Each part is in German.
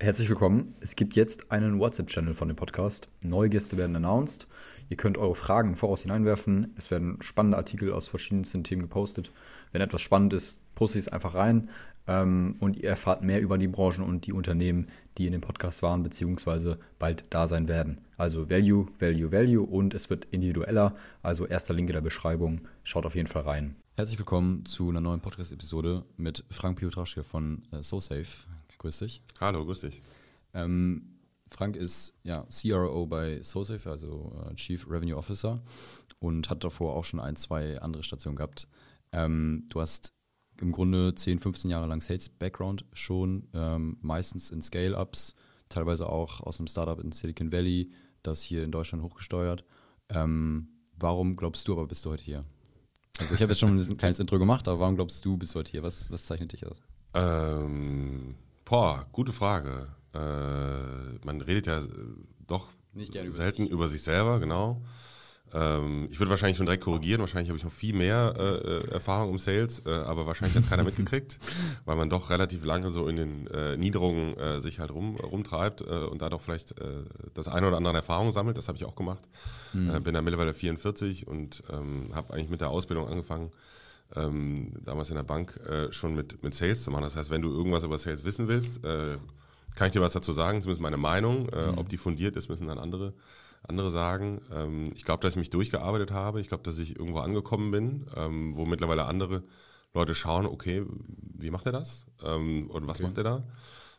Herzlich willkommen. Es gibt jetzt einen WhatsApp-Channel von dem Podcast. Neue Gäste werden announced. Ihr könnt eure Fragen voraus hineinwerfen. Es werden spannende Artikel aus verschiedensten Themen gepostet. Wenn etwas spannend ist, poste ich es einfach rein. Ähm, und ihr erfahrt mehr über die Branchen und die Unternehmen, die in dem Podcast waren, beziehungsweise bald da sein werden. Also Value, Value, Value und es wird individueller. Also erster Link in der Beschreibung. Schaut auf jeden Fall rein. Herzlich willkommen zu einer neuen Podcast-Episode mit Frank Piotraschke von äh, SoSafe. Grüß dich. Hallo, grüß dich. Ähm, Frank ist ja CRO bei SoSafe, also äh, Chief Revenue Officer und hat davor auch schon ein, zwei andere Stationen gehabt. Ähm, du hast im Grunde 10, 15 Jahre lang Sales-Background schon, ähm, meistens in Scale-Ups, teilweise auch aus einem Startup in Silicon Valley, das hier in Deutschland hochgesteuert. Ähm, warum glaubst du aber, bist du heute hier? Also ich habe jetzt schon ein kleines Intro gemacht, aber warum glaubst du, bist du heute hier? Was, was zeichnet dich aus? Ähm, Boah, gute Frage. Äh, man redet ja äh, doch über selten sich. über sich selber, genau. Ähm, ich würde wahrscheinlich schon direkt korrigieren. Wahrscheinlich habe ich noch viel mehr äh, äh Erfahrung im Sales, äh, aber wahrscheinlich hat es keiner mitgekriegt, weil man doch relativ lange so in den äh, Niederungen äh, sich halt rum, rumtreibt und da doch vielleicht das eine oder andere Erfahrung sammelt. Das habe ich auch gemacht. Mhm. bin da mittlerweile 44 und ähm, habe eigentlich mit der Ausbildung angefangen ähm, damals in der Bank äh, schon mit, mit Sales zu machen. Das heißt, wenn du irgendwas über Sales wissen willst, äh, kann ich dir was dazu sagen, zumindest meine Meinung. Äh, mhm. Ob die fundiert ist, müssen dann andere, andere sagen. Ähm, ich glaube, dass ich mich durchgearbeitet habe. Ich glaube, dass ich irgendwo angekommen bin, ähm, wo mittlerweile andere Leute schauen, okay, wie macht er das? Ähm, und was okay. macht er da?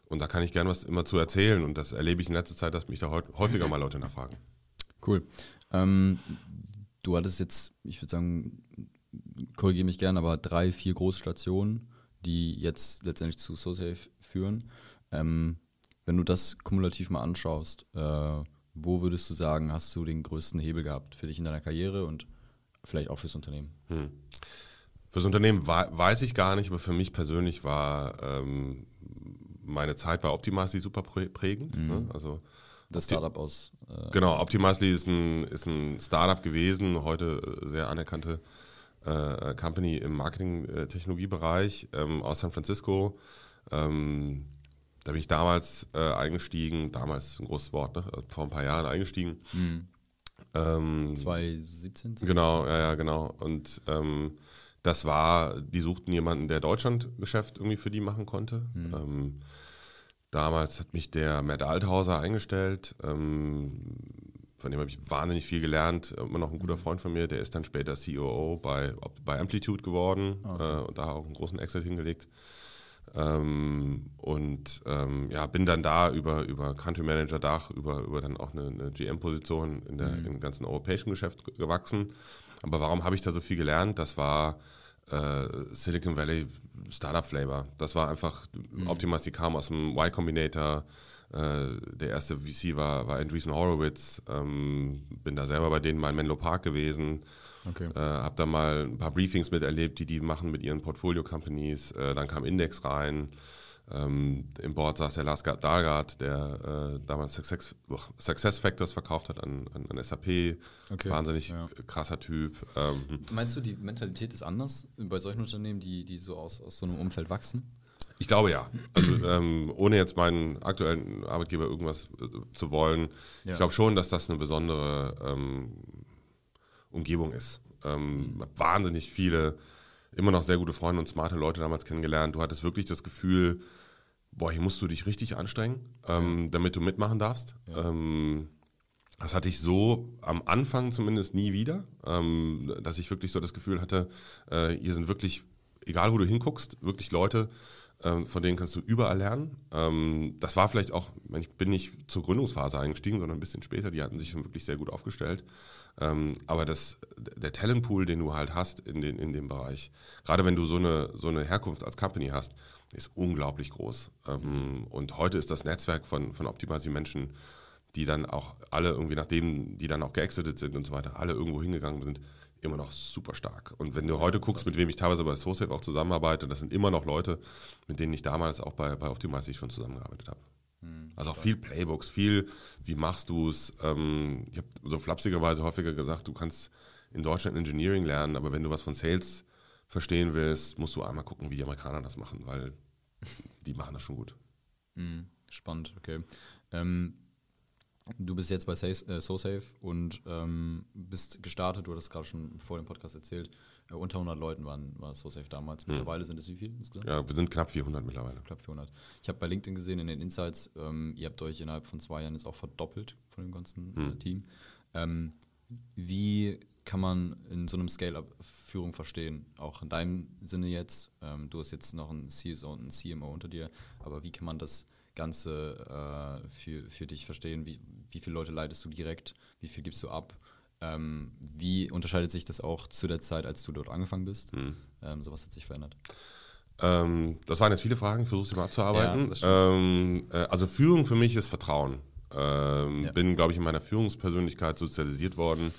Und da kann ich gerne was immer zu erzählen. Und das erlebe ich in letzter Zeit, dass mich da häufiger mal Leute nachfragen. Cool. Ähm, du hattest jetzt, ich würde sagen, korrigiere mich gerne, aber drei, vier Großstationen, die jetzt letztendlich zu SoSafe führen. Ähm, wenn du das kumulativ mal anschaust, äh, wo würdest du sagen, hast du den größten Hebel gehabt für dich in deiner Karriere und vielleicht auch fürs Unternehmen? Hm. Fürs Unternehmen weiß ich gar nicht, aber für mich persönlich war ähm, meine Zeit bei Optimizely super prägend. Mhm. Ne? Also das Startup aus. Äh genau, Optimizely ist ein, ist ein Startup gewesen, heute sehr anerkannte äh, Company im Marketing-Technologiebereich ähm, aus San Francisco. Ähm, da bin ich damals äh, eingestiegen, damals ein großes Wort, ne? vor ein paar Jahren eingestiegen. Mhm. Ähm, 2017? Genau, ja, ja, genau. Und ähm, das war, die suchten jemanden, der Deutschlandgeschäft irgendwie für die machen konnte. Mhm. Ähm, damals hat mich der Matt Althauser eingestellt. Von dem habe ich wahnsinnig viel gelernt. Immer noch ein guter mhm. Freund von mir, der ist dann später COO bei, bei Amplitude geworden okay. äh, und da auch einen großen Exit hingelegt. Ähm, und ähm, ja, bin dann da über, über Country Manager Dach, über, über dann auch eine, eine GM-Position in der, mhm. im ganzen europäischen Geschäft gewachsen. Aber warum habe ich da so viel gelernt? Das war äh, Silicon Valley Startup Flavor. Das war einfach, mhm. Optimus, die kam aus dem Y Combinator, der erste VC war, war Andreessen Horowitz. Ähm, bin da selber bei denen mal in Menlo Park gewesen. Okay. Äh, habe da mal ein paar Briefings miterlebt, die die machen mit ihren Portfolio-Companies. Äh, dann kam Index rein. Ähm, Im Board saß der Lars Dahlgard, der äh, damals Success, Success, Factors verkauft hat an, an, an SAP. Okay. Wahnsinnig ja. krasser Typ. Ähm, Meinst du, die Mentalität ist anders bei solchen Unternehmen, die, die so aus, aus so einem Umfeld wachsen? Ich glaube ja. Also, ähm, ohne jetzt meinen aktuellen Arbeitgeber irgendwas äh, zu wollen, ja. ich glaube schon, dass das eine besondere ähm, Umgebung ist. Ähm, mhm. Wahnsinnig viele, immer noch sehr gute Freunde und smarte Leute damals kennengelernt. Du hattest wirklich das Gefühl, boah, hier musst du dich richtig anstrengen, ähm, ja. damit du mitmachen darfst. Ja. Ähm, das hatte ich so am Anfang zumindest nie wieder, ähm, dass ich wirklich so das Gefühl hatte, äh, hier sind wirklich, egal wo du hinguckst, wirklich Leute, von denen kannst du überall lernen. Ähm, das war vielleicht auch, ich bin nicht zur Gründungsphase eingestiegen, sondern ein bisschen später. Die hatten sich schon wirklich sehr gut aufgestellt. Ähm, aber das, der Talentpool, den du halt hast in, den, in dem Bereich, gerade wenn du so eine, so eine Herkunft als Company hast, ist unglaublich groß. und heute ist das Netzwerk von, von Optimasi Menschen, die dann auch alle irgendwie, nachdem die dann auch geexitet sind und so weiter, alle irgendwo hingegangen sind, immer noch super stark. Und wenn du heute guckst, mit wem ich teilweise bei SoSafe auch zusammenarbeite, das sind immer noch Leute, mit denen ich damals auch bei, bei Optimize schon zusammengearbeitet habe. Hm, also auch viel Playbooks, viel, wie machst du es? Ähm, ich habe so flapsigerweise häufiger gesagt, du kannst in Deutschland Engineering lernen, aber wenn du was von Sales verstehen willst, musst du einmal gucken, wie die Amerikaner das machen, weil die machen das schon gut. Hm. Spannend, okay. Ähm, du bist jetzt bei äh, SoSafe und ähm, bist gestartet, du hattest gerade schon vor dem Podcast erzählt, äh, unter 100 Leuten waren, war SoSafe damals. Hm. Mittlerweile sind es wie viel? Ja, wir sind knapp 400 mittlerweile. Knapp 400. Ich habe bei LinkedIn gesehen in den Insights, ähm, ihr habt euch innerhalb von zwei Jahren jetzt auch verdoppelt von dem ganzen äh, hm. Team. Ähm, wie kann man in so einem Scale-Up Führung verstehen? Auch in deinem Sinne jetzt. Ähm, du hast jetzt noch einen CSO und einen CMO unter dir, aber wie kann man das Ganze äh, für, für dich verstehen? Wie, wie viele Leute leitest du direkt? Wie viel gibst du ab? Ähm, wie unterscheidet sich das auch zu der Zeit, als du dort angefangen bist? Mhm. Ähm, so was hat sich verändert? Ähm, das waren jetzt viele Fragen, ich versuche sie mal abzuarbeiten. Ja, ähm, äh, also Führung für mich ist Vertrauen. Ähm, ja. Bin, glaube ich, in meiner Führungspersönlichkeit sozialisiert worden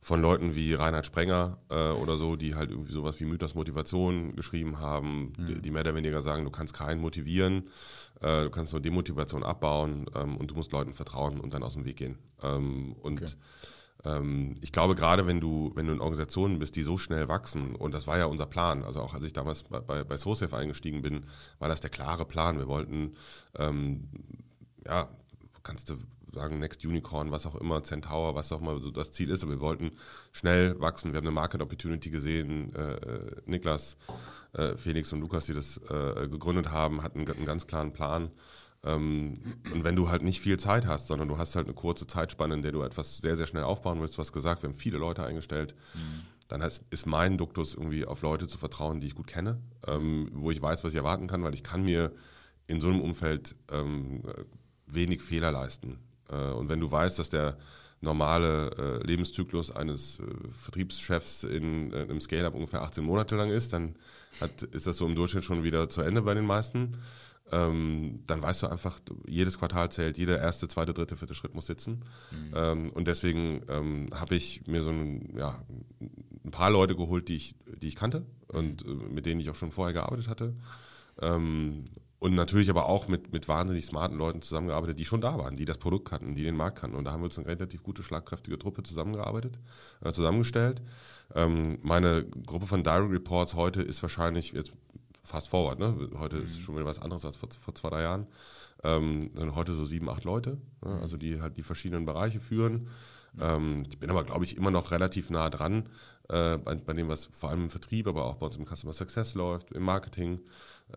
von Leuten wie Reinhard Sprenger äh, oder so, die halt irgendwie sowas wie Mythos Motivation geschrieben haben, mhm. die, die, mehr oder weniger sagen, du kannst keinen motivieren, äh, du kannst nur Demotivation abbauen ähm, und du musst Leuten vertrauen und dann aus dem Weg gehen. Ähm, und okay. ähm, ich glaube, gerade wenn du, wenn du in Organisationen bist, die so schnell wachsen, und das war ja unser Plan, also auch als ich damals bei, bei, bei SoSafe eingestiegen bin, war das der klare Plan. Wir wollten ähm, ja, kannst du sagen, Next Unicorn, was auch immer, Centaur, was auch immer so das Ziel ist. Aber wir wollten schnell wachsen. Wir haben eine Market Opportunity gesehen. Äh, äh, Niklas, äh, Felix und Lukas, die das äh, gegründet haben, hatten einen ganz klaren Plan. Ähm, und wenn du halt nicht viel Zeit hast, sondern du hast halt eine kurze Zeitspanne, in der du etwas sehr, sehr schnell aufbauen willst, du hast gesagt, wir haben viele Leute eingestellt, mhm. dann heißt, ist mein Duktus irgendwie auf Leute zu vertrauen, die ich gut kenne, ähm, wo ich weiß, was ich erwarten kann, weil ich kann mir in so einem Umfeld ähm, wenig Fehler leisten. Äh, und wenn du weißt, dass der normale äh, Lebenszyklus eines äh, Vertriebschefs in, einem Scale-Up ungefähr 18 Monate lang ist, dann hat, ist das so im Durchschnitt schon wieder zu Ende bei den meisten. Ähm, dann weißt du einfach, jedes Quartal zählt, jeder erste, zweite, dritte, vierte Schritt muss sitzen. Mhm. Ähm, und deswegen ähm, habe ich mir so ein, ja, ein paar Leute geholt, die ich, die ich kannte und äh, mit denen ich auch schon vorher gearbeitet hatte. Und natürlich aber auch mit, mit wahnsinnig smarten Leuten zusammengearbeitet, die schon da waren, die das Produkt kannten, die den Markt kannten. Und da haben wir uns eine relativ gute, schlagkräftige Truppe zusammengearbeitet, äh, zusammengestellt. Ähm, meine Gruppe von Direct Reports heute ist wahrscheinlich jetzt fast forward, ne? Heute mhm. ist schon wieder was anderes als vor, vor zwei, drei Jahren. Ähm, sind heute so sieben, acht Leute, ne? also die halt die verschiedenen Bereiche führen. Ähm, ich bin aber, glaube ich, immer noch relativ nah dran äh, bei, bei, dem, was vor allem im Vertrieb, aber auch bei uns im Customer Success läuft, im Marketing.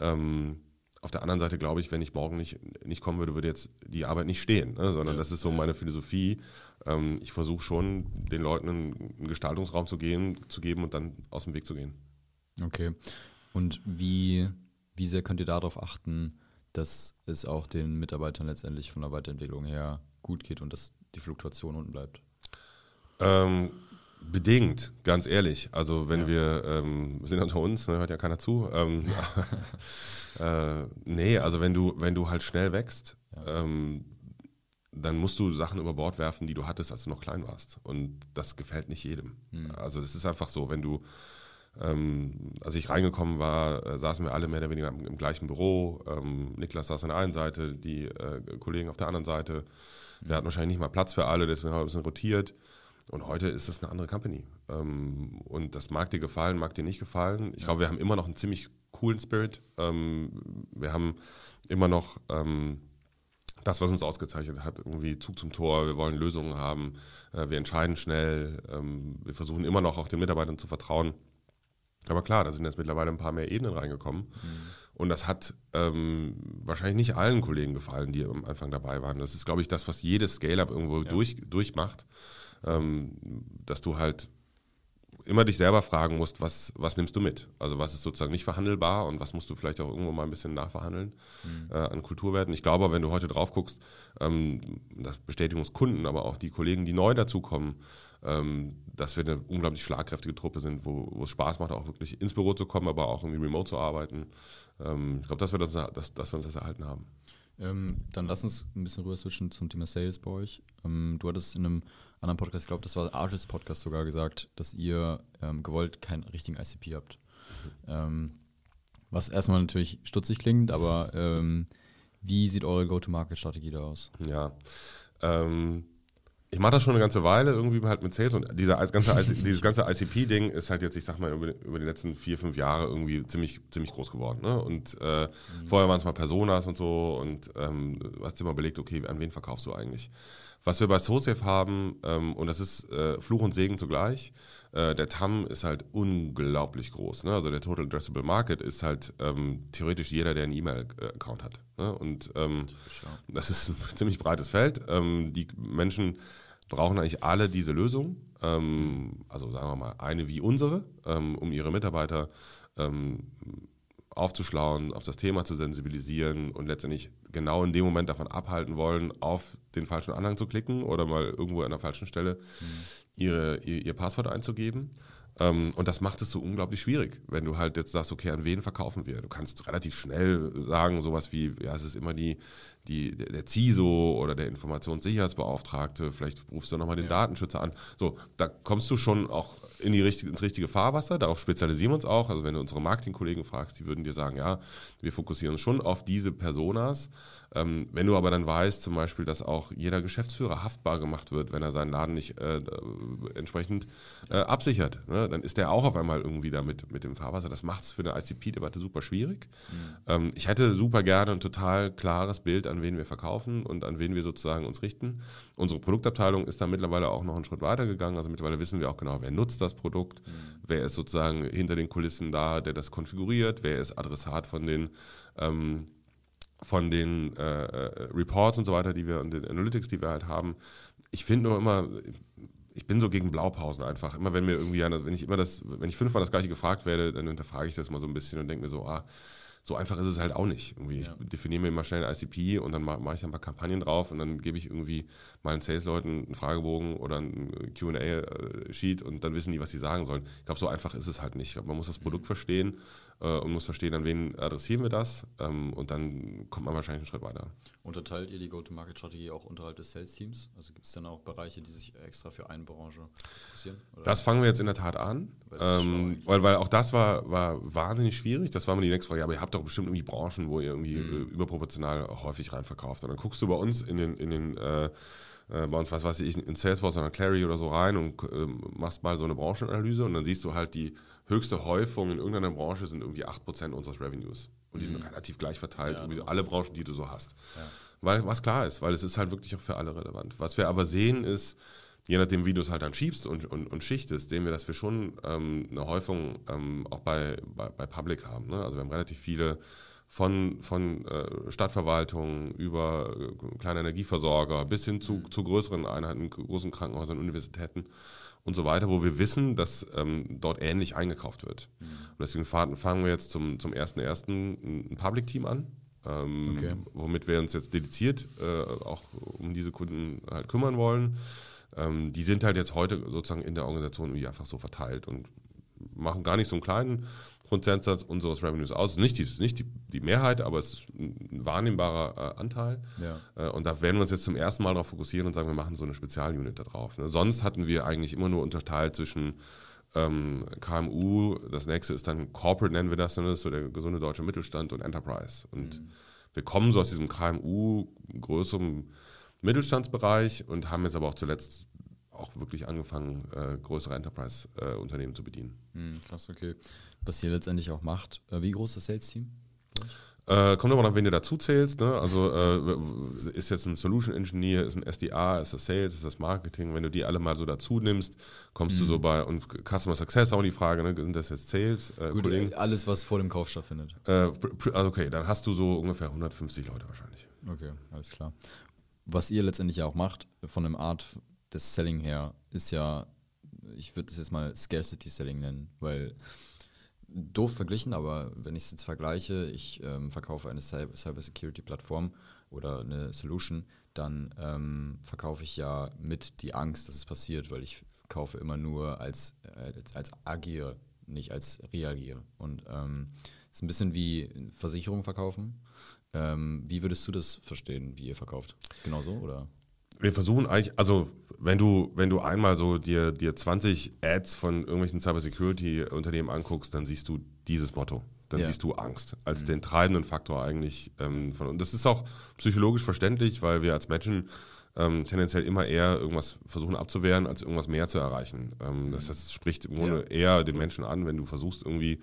Ähm, auf der anderen Seite glaube ich, wenn ich morgen nicht, nicht kommen würde, würde jetzt die Arbeit nicht stehen, ne? sondern ja. das ist so meine Philosophie. Ähm, ich versuche schon, den Leuten einen Gestaltungsraum zu, gehen, zu geben und dann aus dem Weg zu gehen. Okay. Und wie, wie sehr könnt ihr darauf achten, dass es auch den Mitarbeitern letztendlich von der Weiterentwicklung her gut geht und dass die Fluktuation unten bleibt? Ähm, Bedingt, ganz ehrlich. Also wenn ja. wir, ähm, sind unter uns, ne, hört ja keiner zu. Ähm, äh, nee, also wenn du, wenn du halt schnell wächst, ja. ähm, dann musst du Sachen über Bord werfen, die du hattest, als du noch klein warst. Und das gefällt nicht jedem. Mhm. Also das ist einfach so, wenn du, ähm, als ich reingekommen war, äh, saßen wir alle mehr oder weniger im, im gleichen Büro. Ähm, Niklas saß an der einen Seite, die äh, Kollegen auf der anderen Seite. Wir mhm. hatten wahrscheinlich nicht mal Platz für alle, deswegen haben wir ein bisschen rotiert. Und heute ist es eine andere Company. Ähm, und das mag dir gefallen, mag dir nicht gefallen. Ich glaube, wir haben immer noch einen ziemlich coolen Spirit. Ähm, wir haben immer noch ähm, das, was uns ausgezeichnet hat, irgendwie Zug zum Tor. Wir wollen Lösungen haben. Äh, wir entscheiden schnell. wir versuchen immer noch auch den Mitarbeitern zu vertrauen. Aber klar, da sind jetzt mittlerweile ein paar mehr Ebenen reingekommen. Mhm. Und das hat ähm, wahrscheinlich nicht allen Kollegen gefallen, die am Anfang dabei waren. Das ist, glaube ich, das, was jedes Scale-Up irgendwo ja. durch, durchmacht dass du halt immer dich selber fragen musst, was, was nimmst du mit? Also was ist sozusagen nicht verhandelbar und was musst du vielleicht auch irgendwo mal ein bisschen nachverhandeln mhm. äh, an Kulturwerten. Ich glaube, wenn du heute drauf guckst, ähm, das bestätigen uns Kunden, aber auch die Kollegen, die neu dazukommen, ähm, dass wir eine unglaublich schlagkräftige Truppe sind, wo, wo es Spaß macht, auch wirklich ins Büro zu kommen, aber auch irgendwie remote zu arbeiten. Ähm, ich glaube, dass wir das, dass, dass wir uns das erhalten haben. Ähm, dann lass uns ein bisschen rüber switchen zum Thema Sales bei euch. Ähm, du hattest in einem anderen Podcast, ich glaube, das war Artist Podcast sogar gesagt, dass ihr ähm, gewollt keinen richtigen ICP habt. Mhm. was erstmal natürlich stutzig klingt, aber ähm, wie sieht eure Go-to-Market-Strategie da aus? Ja, ähm, ich mache das schon eine ganze Weile irgendwie halt mit Sales und dieser ganze, dieses ganze ICP-Ding ist halt jetzt, ich sag mal, über, die letzten vier, fünf Jahre irgendwie ziemlich, ziemlich groß geworden. Ne? Und äh, mhm. vorher waren es mal Personas und so und ähm, du hast dir mal überlegt, okay, an wen verkaufst du eigentlich? Was wir bei SoSafe haben, ähm, und das ist äh, Fluch und Segen zugleich, äh, der TAM ist halt unglaublich groß. Ne? Also der Total Addressable Market ist halt ähm, theoretisch jeder, der einen E-Mail-Account hat. Ne? Und ähm, das ist ein ziemlich breites Feld. Ähm, die Menschen brauchen eigentlich alle diese Lösung. Ähm, also sagen wir mal eine wie unsere, ähm, um ihre Mitarbeiter aufzuschlauen, auf das Thema zu sensibilisieren und letztendlich genau in dem Moment davon abhalten wollen, auf den falschen Anhang zu klicken oder mal irgendwo an der falschen Stelle mhm. ihre, ihr, ihr, Passwort einzugeben. Ähm, und das macht es so unglaublich schwierig, wenn du halt jetzt sagst, okay, an wen verkaufen wir? Du kannst relativ schnell sagen, sowas wie, ja, es ist immer die, die, der CISO oder der Informationssicherheitsbeauftragte, vielleicht rufst du nochmal den ja. Datenschützer an. So, da kommst du schon auch in die richtige, ins richtige Fahrwasser. Darauf spezialisieren wir uns auch. Also wenn du unsere Marketingkollegen fragst, die würden dir sagen, ja, wir fokussieren uns schon auf diese Personas. Ähm, wenn du aber dann weißt, zum Beispiel, dass auch jeder Geschäftsführer haftbar gemacht wird, wenn er seinen Laden nicht äh, entsprechend äh, absichert, ne, dann ist der auch auf einmal irgendwie da mit, mit dem Fahrwasser. Das macht es für eine ICP-Debatte super schwierig. Mhm. Ähm, ich hätte super gerne ein total klares Bild, an wen wir verkaufen und an wen wir sozusagen uns richten. Unsere Produktabteilung ist da mittlerweile auch noch einen Schritt weiter gegangen. Also mittlerweile wissen wir auch genau, wer nutzt das Produkt, mhm. wer ist sozusagen hinter den Kulissen da, der das konfiguriert, wer ist Adressat von den ähm, von den äh, äh, Reports und so weiter, die wir und den Analytics, die wir halt haben. Ich finde nur immer, ich bin so gegen Blaupausen einfach. Immer wenn mir irgendwie, wenn ich immer das, wenn ich fünfmal das gleiche gefragt werde, dann hinterfrage ich das mal so ein bisschen und denke mir so, ah, so einfach ist es halt auch nicht. Irgendwie. Ja. Ich definiere mir immer schnell ein ICP und dann mache mach ich ein paar Kampagnen drauf und dann gebe ich irgendwie meinen Sales-Leuten einen Fragebogen oder ein QA-Sheet und dann wissen die, was sie sagen sollen. Ich glaube, so einfach ist es halt nicht. Man muss das Produkt mhm. verstehen äh, und muss verstehen, an wen adressieren wir das ähm, und dann kommt man wahrscheinlich einen Schritt weiter. Unterteilt ihr die Go-to-Market-Strategie auch unterhalb des Sales-Teams? Also gibt es dann auch Bereiche, die sich extra für eine Branche fokussieren? Oder? Das fangen wir jetzt in der Tat an, ähm, weil, weil auch das war, war wahnsinnig schwierig. Das war mir die nächste Frage. Aber ihr habt doch bestimmt irgendwie Branchen, wo ihr irgendwie mhm. überproportional häufig reinverkauft. Und dann guckst du bei uns in den, in den äh, äh, bei uns, was weiß ich, in Salesforce oder Clary oder so rein und äh, machst mal so eine Branchenanalyse und dann siehst du halt die höchste Häufung in irgendeiner Branche sind irgendwie 8% unseres Revenues. Und die mhm. sind relativ gleich verteilt, ja, irgendwie alle Branchen, die du so hast. Ja. Weil, was klar ist, weil es ist halt wirklich auch für alle relevant. Was wir aber sehen ist, je nachdem, wie du es halt dann schiebst und, und, und schichtest, sehen wir, dass wir schon ähm, eine Häufung ähm, auch bei, bei, bei Public haben. Ne? Also wir haben relativ viele von, von äh, Stadtverwaltungen über äh, kleine Energieversorger bis hin zu, mhm. zu größeren Einheiten, großen Krankenhäusern, Universitäten und so weiter, wo wir wissen, dass ähm, dort ähnlich eingekauft wird. Mhm. Und deswegen fangen wir jetzt zum, zum 1.1. ein Public-Team an, ähm, okay. womit wir uns jetzt dediziert äh, auch um diese Kunden halt kümmern wollen. Ähm, die sind halt jetzt heute sozusagen in der Organisation irgendwie einfach so verteilt und machen gar nicht so einen kleinen Prozentsatz unseres Revenues aus. Nicht die, nicht die, die Mehrheit, aber es ist ein wahrnehmbarer äh, Anteil. Ja. Äh, und da werden wir uns jetzt zum ersten Mal darauf fokussieren und sagen, wir machen so eine Spezialunit da drauf. Ne? Sonst hatten wir eigentlich immer nur unterteilt zwischen ähm, KMU, das nächste ist dann Corporate, nennen wir das, das ist so der gesunde deutsche Mittelstand und Enterprise. Und mhm. wir kommen so aus diesem KMU, größeren Mittelstandsbereich und haben jetzt aber auch zuletzt auch wirklich angefangen, äh, größere Enterprise-Unternehmen äh, zu bedienen. Mhm, krass, okay was ihr letztendlich auch macht. Äh, wie groß ist das Sales-Team? Äh, kommt aber noch, wenn du dazu zählst. Ne? Also äh, ist jetzt ein Solution Engineer, ist ein SDA, ist das Sales, ist das Marketing. Wenn du die alle mal so dazu nimmst, kommst mhm. du so bei und Customer Success auch die Frage, ne? sind das jetzt Sales? Äh, Gut, Kollegen? alles was vor dem Kauf stattfindet. Äh, also okay, dann hast du so ungefähr 150 Leute wahrscheinlich. Okay, alles klar. Was ihr letztendlich auch macht, von dem Art des Selling her, ist ja, ich würde das jetzt mal Scarcity Selling nennen, weil doof verglichen, aber wenn ich es jetzt vergleiche, ich ähm, verkaufe eine Cybersecurity-Plattform oder eine Solution, dann ähm, verkaufe ich ja mit die Angst, dass es passiert, weil ich kaufe immer nur als, als, als agiere, nicht als reagiere. Und ähm, ist ein bisschen wie Versicherungen verkaufen. Ähm, wie würdest du das verstehen, wie ihr verkauft? Genauso oder? Wir versuchen eigentlich, also wenn du, wenn du einmal so dir, dir 20 Ads von irgendwelchen Cybersecurity-Unternehmen anguckst, dann siehst du dieses Motto. Dann ja. siehst du Angst als mhm. den treibenden Faktor eigentlich ähm, von. Und das ist auch psychologisch verständlich, weil wir als Menschen ähm, tendenziell immer eher irgendwas versuchen abzuwehren, als irgendwas mehr zu erreichen. Ähm, das heißt, es spricht im Grunde ja. eher den Menschen an, wenn du versuchst, irgendwie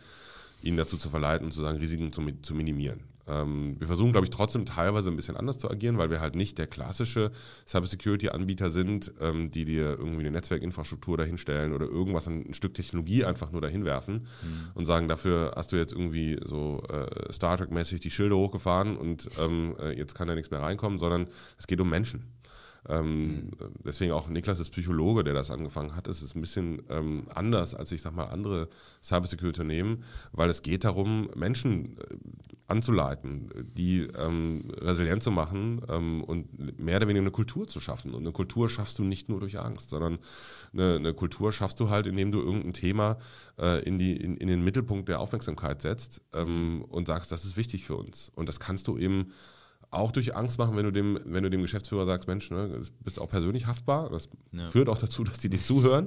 ihn dazu zu verleiten zu sagen, Risiken zu, zu minimieren. Ähm, wir versuchen, glaube ich, trotzdem teilweise ein bisschen anders zu agieren, weil wir halt nicht der klassische Cybersecurity-Anbieter sind, ähm, die dir irgendwie eine Netzwerkinfrastruktur dahinstellen oder irgendwas, ein, ein Stück Technologie einfach nur dahin werfen mhm. und sagen, dafür hast du jetzt irgendwie so äh, Star Trek-mäßig die Schilde hochgefahren und ähm, äh, jetzt kann da nichts mehr reinkommen, sondern es geht um Menschen. Ähm, mhm. Deswegen auch Niklas ist Psychologe, der das angefangen hat. Es ist ein bisschen ähm, anders als ich sag mal andere Cybersecurity-Unternehmen, weil es geht darum, Menschen äh, anzuleiten, die ähm, resilient zu machen ähm, und mehr oder weniger eine Kultur zu schaffen. Und eine Kultur schaffst du nicht nur durch Angst, sondern eine, eine Kultur schaffst du halt, indem du irgendein Thema äh, in, die, in, in, den Mittelpunkt der Aufmerksamkeit setzt ähm, und sagst, das ist wichtig für uns. Und das kannst du eben auch durch Angst machen, wenn du dem, wenn du dem Geschäftsführer sagst, Mensch, ne, du bist auch persönlich haftbar. Das ja. führt auch dazu, dass die dir zuhören,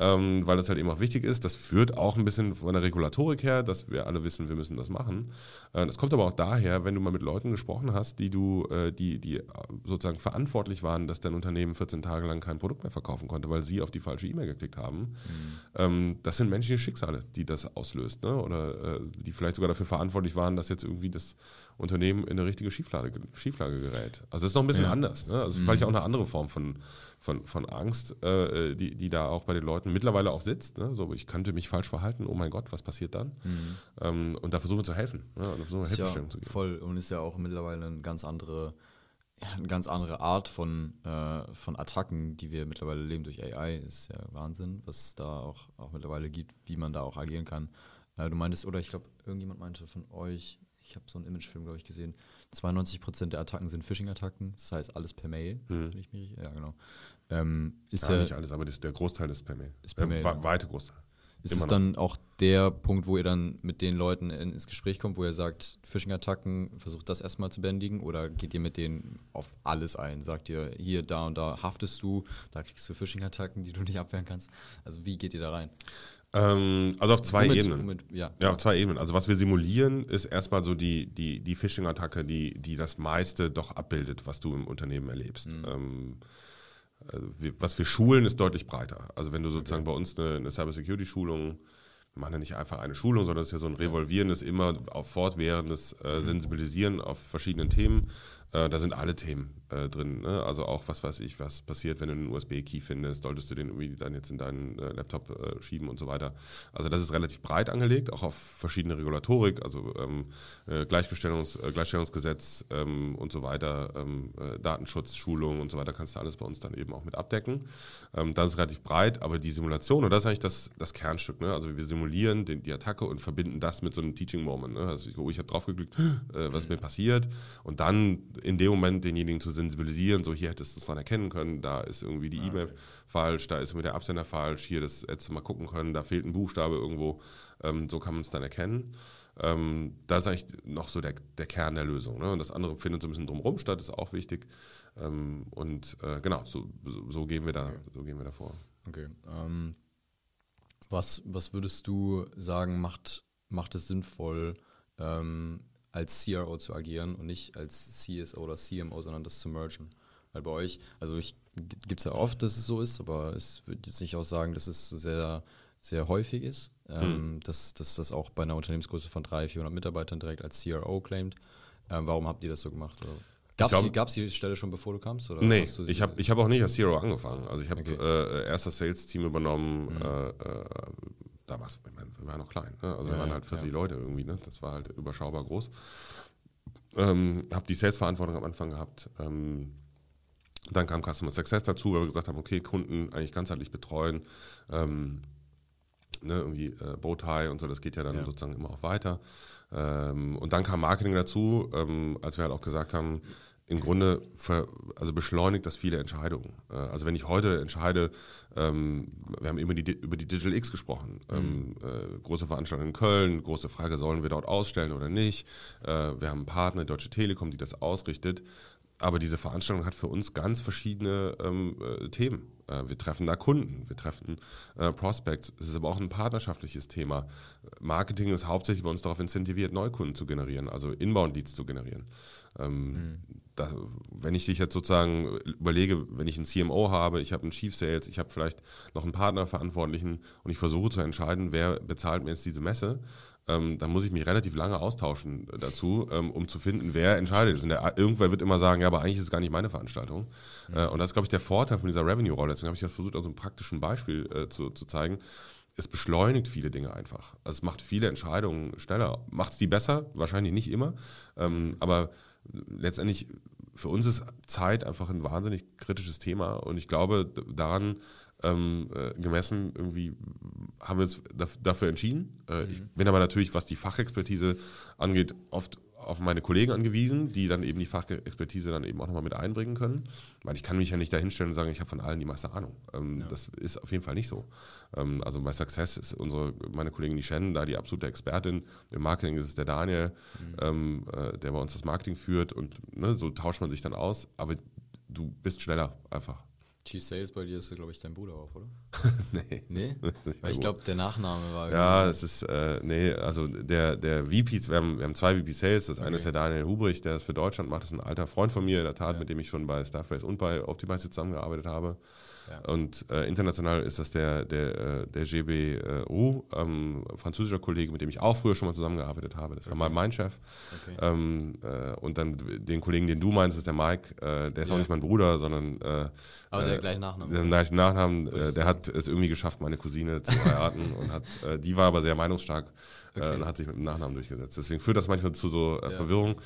ähm, weil das halt eben auch wichtig ist. Das führt auch ein bisschen von der Regulatorik her, dass wir alle wissen, wir müssen das machen. Äh, das kommt aber auch daher, wenn du mal mit Leuten gesprochen hast, die du, äh, die, die sozusagen verantwortlich waren, dass dein Unternehmen 14 Tage lang kein Produkt mehr verkaufen konnte, weil sie auf die falsche E-Mail geklickt haben. Mhm. Ähm, das sind menschliche Schicksale, die das auslöst, ne? oder äh, die vielleicht sogar dafür verantwortlich waren, dass jetzt irgendwie das Unternehmen in eine richtige Schieflage, Schieflage gerät. Also das ist noch ein bisschen ja. anders. Ne? Also mhm. vielleicht auch eine andere Form von, von, von Angst, äh, die, die da auch bei den Leuten mittlerweile auch sitzt. Ne? So, ich könnte mich falsch verhalten, oh mein Gott, was passiert dann? Mhm. Ähm, und da versuchen wir zu helfen. Ne? Und da versuchen wir Hilfestellung ja zu geben. Voll und ist ja auch mittlerweile eine ganz andere eine ganz andere Art von, äh, von Attacken, die wir mittlerweile leben durch AI, ist ja Wahnsinn, was es da auch, auch mittlerweile gibt, wie man da auch agieren kann. Äh, du meintest, oder ich glaube, irgendjemand meinte von euch, ich habe so einen Imagefilm, glaube ich, gesehen. 92% der Attacken sind Phishing-Attacken, das heißt alles per Mail. Hm. Ich mich, ja, genau. Ähm, ist ja, nicht alles, aber das, der Großteil ist per Mail. Ist per Mail. Äh, weite Großteil. Ist Immer es dann auch der Punkt, wo ihr dann mit den Leuten ins Gespräch kommt, wo ihr sagt, Phishing-Attacken, versucht das erstmal zu bändigen oder geht ihr mit denen auf alles ein? Sagt ihr, hier, da und da haftest du, da kriegst du Phishing-Attacken, die du nicht abwehren kannst? Also wie geht ihr da rein? Ähm, also auf zwei womit, Ebenen. Womit, ja. ja. auf zwei Ebenen. Also was wir simulieren, ist erstmal so die, die, die Phishing-Attacke, die, die das meiste doch abbildet, was du im Unternehmen erlebst. Mhm. Ähm, also wir, was wir schulen, ist deutlich breiter. Also wenn du sozusagen okay. bei uns eine, eine Cybersecurity-Schulung wir machen ja nicht einfach eine Schulung, sondern es ist ja so ein revolvierendes, immer auf fortwährendes äh, mhm. Sensibilisieren auf verschiedenen Themen. Äh, da sind alle Themen äh, drin. Ne? Also auch, was weiß ich, was passiert, wenn du einen USB-Key findest, solltest du den irgendwie dann jetzt in deinen äh, Laptop äh, schieben und so weiter. Also das ist relativ breit angelegt, auch auf verschiedene Regulatorik, also ähm, äh, Gleichgestellungs, äh, Gleichstellungsgesetz ähm, und so weiter, ähm, Datenschutz, Schulung und so weiter, kannst du alles bei uns dann eben auch mit abdecken. Ähm, das ist relativ breit, aber die Simulation, und das ist eigentlich das, das Kernstück, ne? also wir simulieren den, die Attacke und verbinden das mit so einem Teaching Moment. Ne? Also ich, oh, ich habe draufgeklickt, was ist mir passiert und dann in dem Moment denjenigen zu sensibilisieren, so hier hättest du es dann erkennen können, da ist irgendwie die ah, E-Mail okay. falsch, da ist irgendwie der Absender falsch, hier das hättest du mal gucken können, da fehlt ein Buchstabe irgendwo, ähm, so kann man es dann erkennen. Ähm, das ist eigentlich noch so der, der Kern der Lösung. Ne? Und das andere findet so ein bisschen drumherum statt, ist auch wichtig. Ähm, und äh, genau, so, so, gehen wir da, okay. so gehen wir da vor. Okay. Ähm, was, was würdest du sagen, macht, macht es sinnvoll, ähm, als CRO zu agieren und nicht als CSO oder CMO, sondern das zu mergen. Weil bei euch, also ich gibt es ja oft, dass es so ist, aber es würde jetzt nicht auch sagen, dass es sehr, sehr häufig ist, ähm, hm. dass, dass das auch bei einer Unternehmensgröße von 300, 400 Mitarbeitern direkt als CRO claimt. Ähm, warum habt ihr das so gemacht? Gab es die Stelle schon, bevor du kamst? Oder nee, ich habe ich hab auch nicht als CRO angefangen. Also ich habe okay. äh, erst das Sales-Team übernommen, mhm. äh, äh, da war es, wir waren noch klein. Ne? Also ja, wir waren halt 40 ja. Leute irgendwie, ne? das war halt überschaubar groß. Ähm, habe die Sales-Verantwortung am Anfang gehabt. Ähm, dann kam Customer Success dazu, weil wir gesagt haben, okay, Kunden eigentlich ganzheitlich betreuen. Ähm, ne, irgendwie äh, Bowtie und so, das geht ja dann ja. sozusagen immer auch weiter. Ähm, und dann kam Marketing dazu, ähm, als wir halt auch gesagt haben, im Grunde ver, also beschleunigt das viele Entscheidungen. Äh, also wenn ich heute entscheide, ähm, wir haben über die, über die Digital X gesprochen, mhm. ähm, äh, große Veranstaltung in Köln, große Frage, sollen wir dort ausstellen oder nicht. Äh, wir haben einen Partner, Deutsche Telekom, die das ausrichtet. Aber diese Veranstaltung hat für uns ganz verschiedene ähm, äh, Themen. Äh, wir treffen da Kunden, wir treffen äh, Prospects. Es ist aber auch ein partnerschaftliches Thema. Marketing ist hauptsächlich bei uns darauf incentiviert, Neukunden zu generieren, also Inbound-Leads zu generieren. Ähm, mhm. Das, wenn ich dich jetzt sozusagen überlege, wenn ich einen CMO habe, ich habe einen Chief Sales, ich habe vielleicht noch einen Partnerverantwortlichen und ich versuche zu entscheiden, wer bezahlt mir jetzt diese Messe, ähm, dann muss ich mich relativ lange austauschen dazu, ähm, um zu finden, wer entscheidet. Und der, irgendwer wird immer sagen, ja, aber eigentlich ist es gar nicht meine Veranstaltung. Mhm. Äh, und das ist, glaube ich, der Vorteil von dieser Revenue-Rolle. Deswegen habe ich das versucht, an so einem praktischen Beispiel äh, zu, zu zeigen es beschleunigt viele Dinge einfach. Also es macht viele Entscheidungen schneller. Macht es die besser? Wahrscheinlich nicht immer. Ähm, aber letztendlich für uns ist Zeit einfach ein wahnsinnig kritisches Thema und ich glaube, daran ähm, äh, gemessen irgendwie haben wir uns dafür entschieden. Äh, mhm. Ich bin aber natürlich, was die Fachexpertise angeht, oft auf meine Kollegen angewiesen, die dann eben die Fachexpertise dann eben auch nochmal mit einbringen können. Weil ich kann mich ja nicht dahinstellen und sagen, ich habe von allen die meiste Ahnung. Ähm, ja. Das ist auf jeden Fall nicht so. Ähm, also bei Success ist unsere, meine Kollegin die Shannon da die absolute Expertin. Im Marketing ist es der Daniel, mhm. ähm, äh, der bei uns das Marketing führt und ne, so tauscht man sich dann aus. Aber du bist schneller einfach. Chief Sales bei dir ist, glaube ich, dein Bruder auch, oder? nee. Nee? Weil ich glaube, der Nachname war. Ja, es ist, äh, nee, also der, der VP, wir haben, wir haben zwei VP Sales. Das okay. eine ist der Daniel Hubrich, der das für Deutschland macht. Das ist ein alter Freund von mir, in der Tat, ja. mit dem ich schon bei Staffbase und bei Optimize zusammengearbeitet habe. Und äh, international ist das der, der, äh, der GBU, ähm, französischer Kollege, mit dem ich auch früher schon mal zusammengearbeitet habe. Das okay. war mal mein Chef. Okay. Ähm, äh, und dann den Kollegen, den du meinst, ist der Mike. Äh, der ist ja. auch nicht mein Bruder, sondern. Äh, Aber der gleiche Nachname. Der gleiche Nachnamen. der hat es irgendwie geschafft, meine Cousine zu heiraten. und hat, die war aber sehr meinungsstark okay. und hat sich mit dem Nachnamen durchgesetzt. Deswegen führt das manchmal zu so ja. Verwirrung.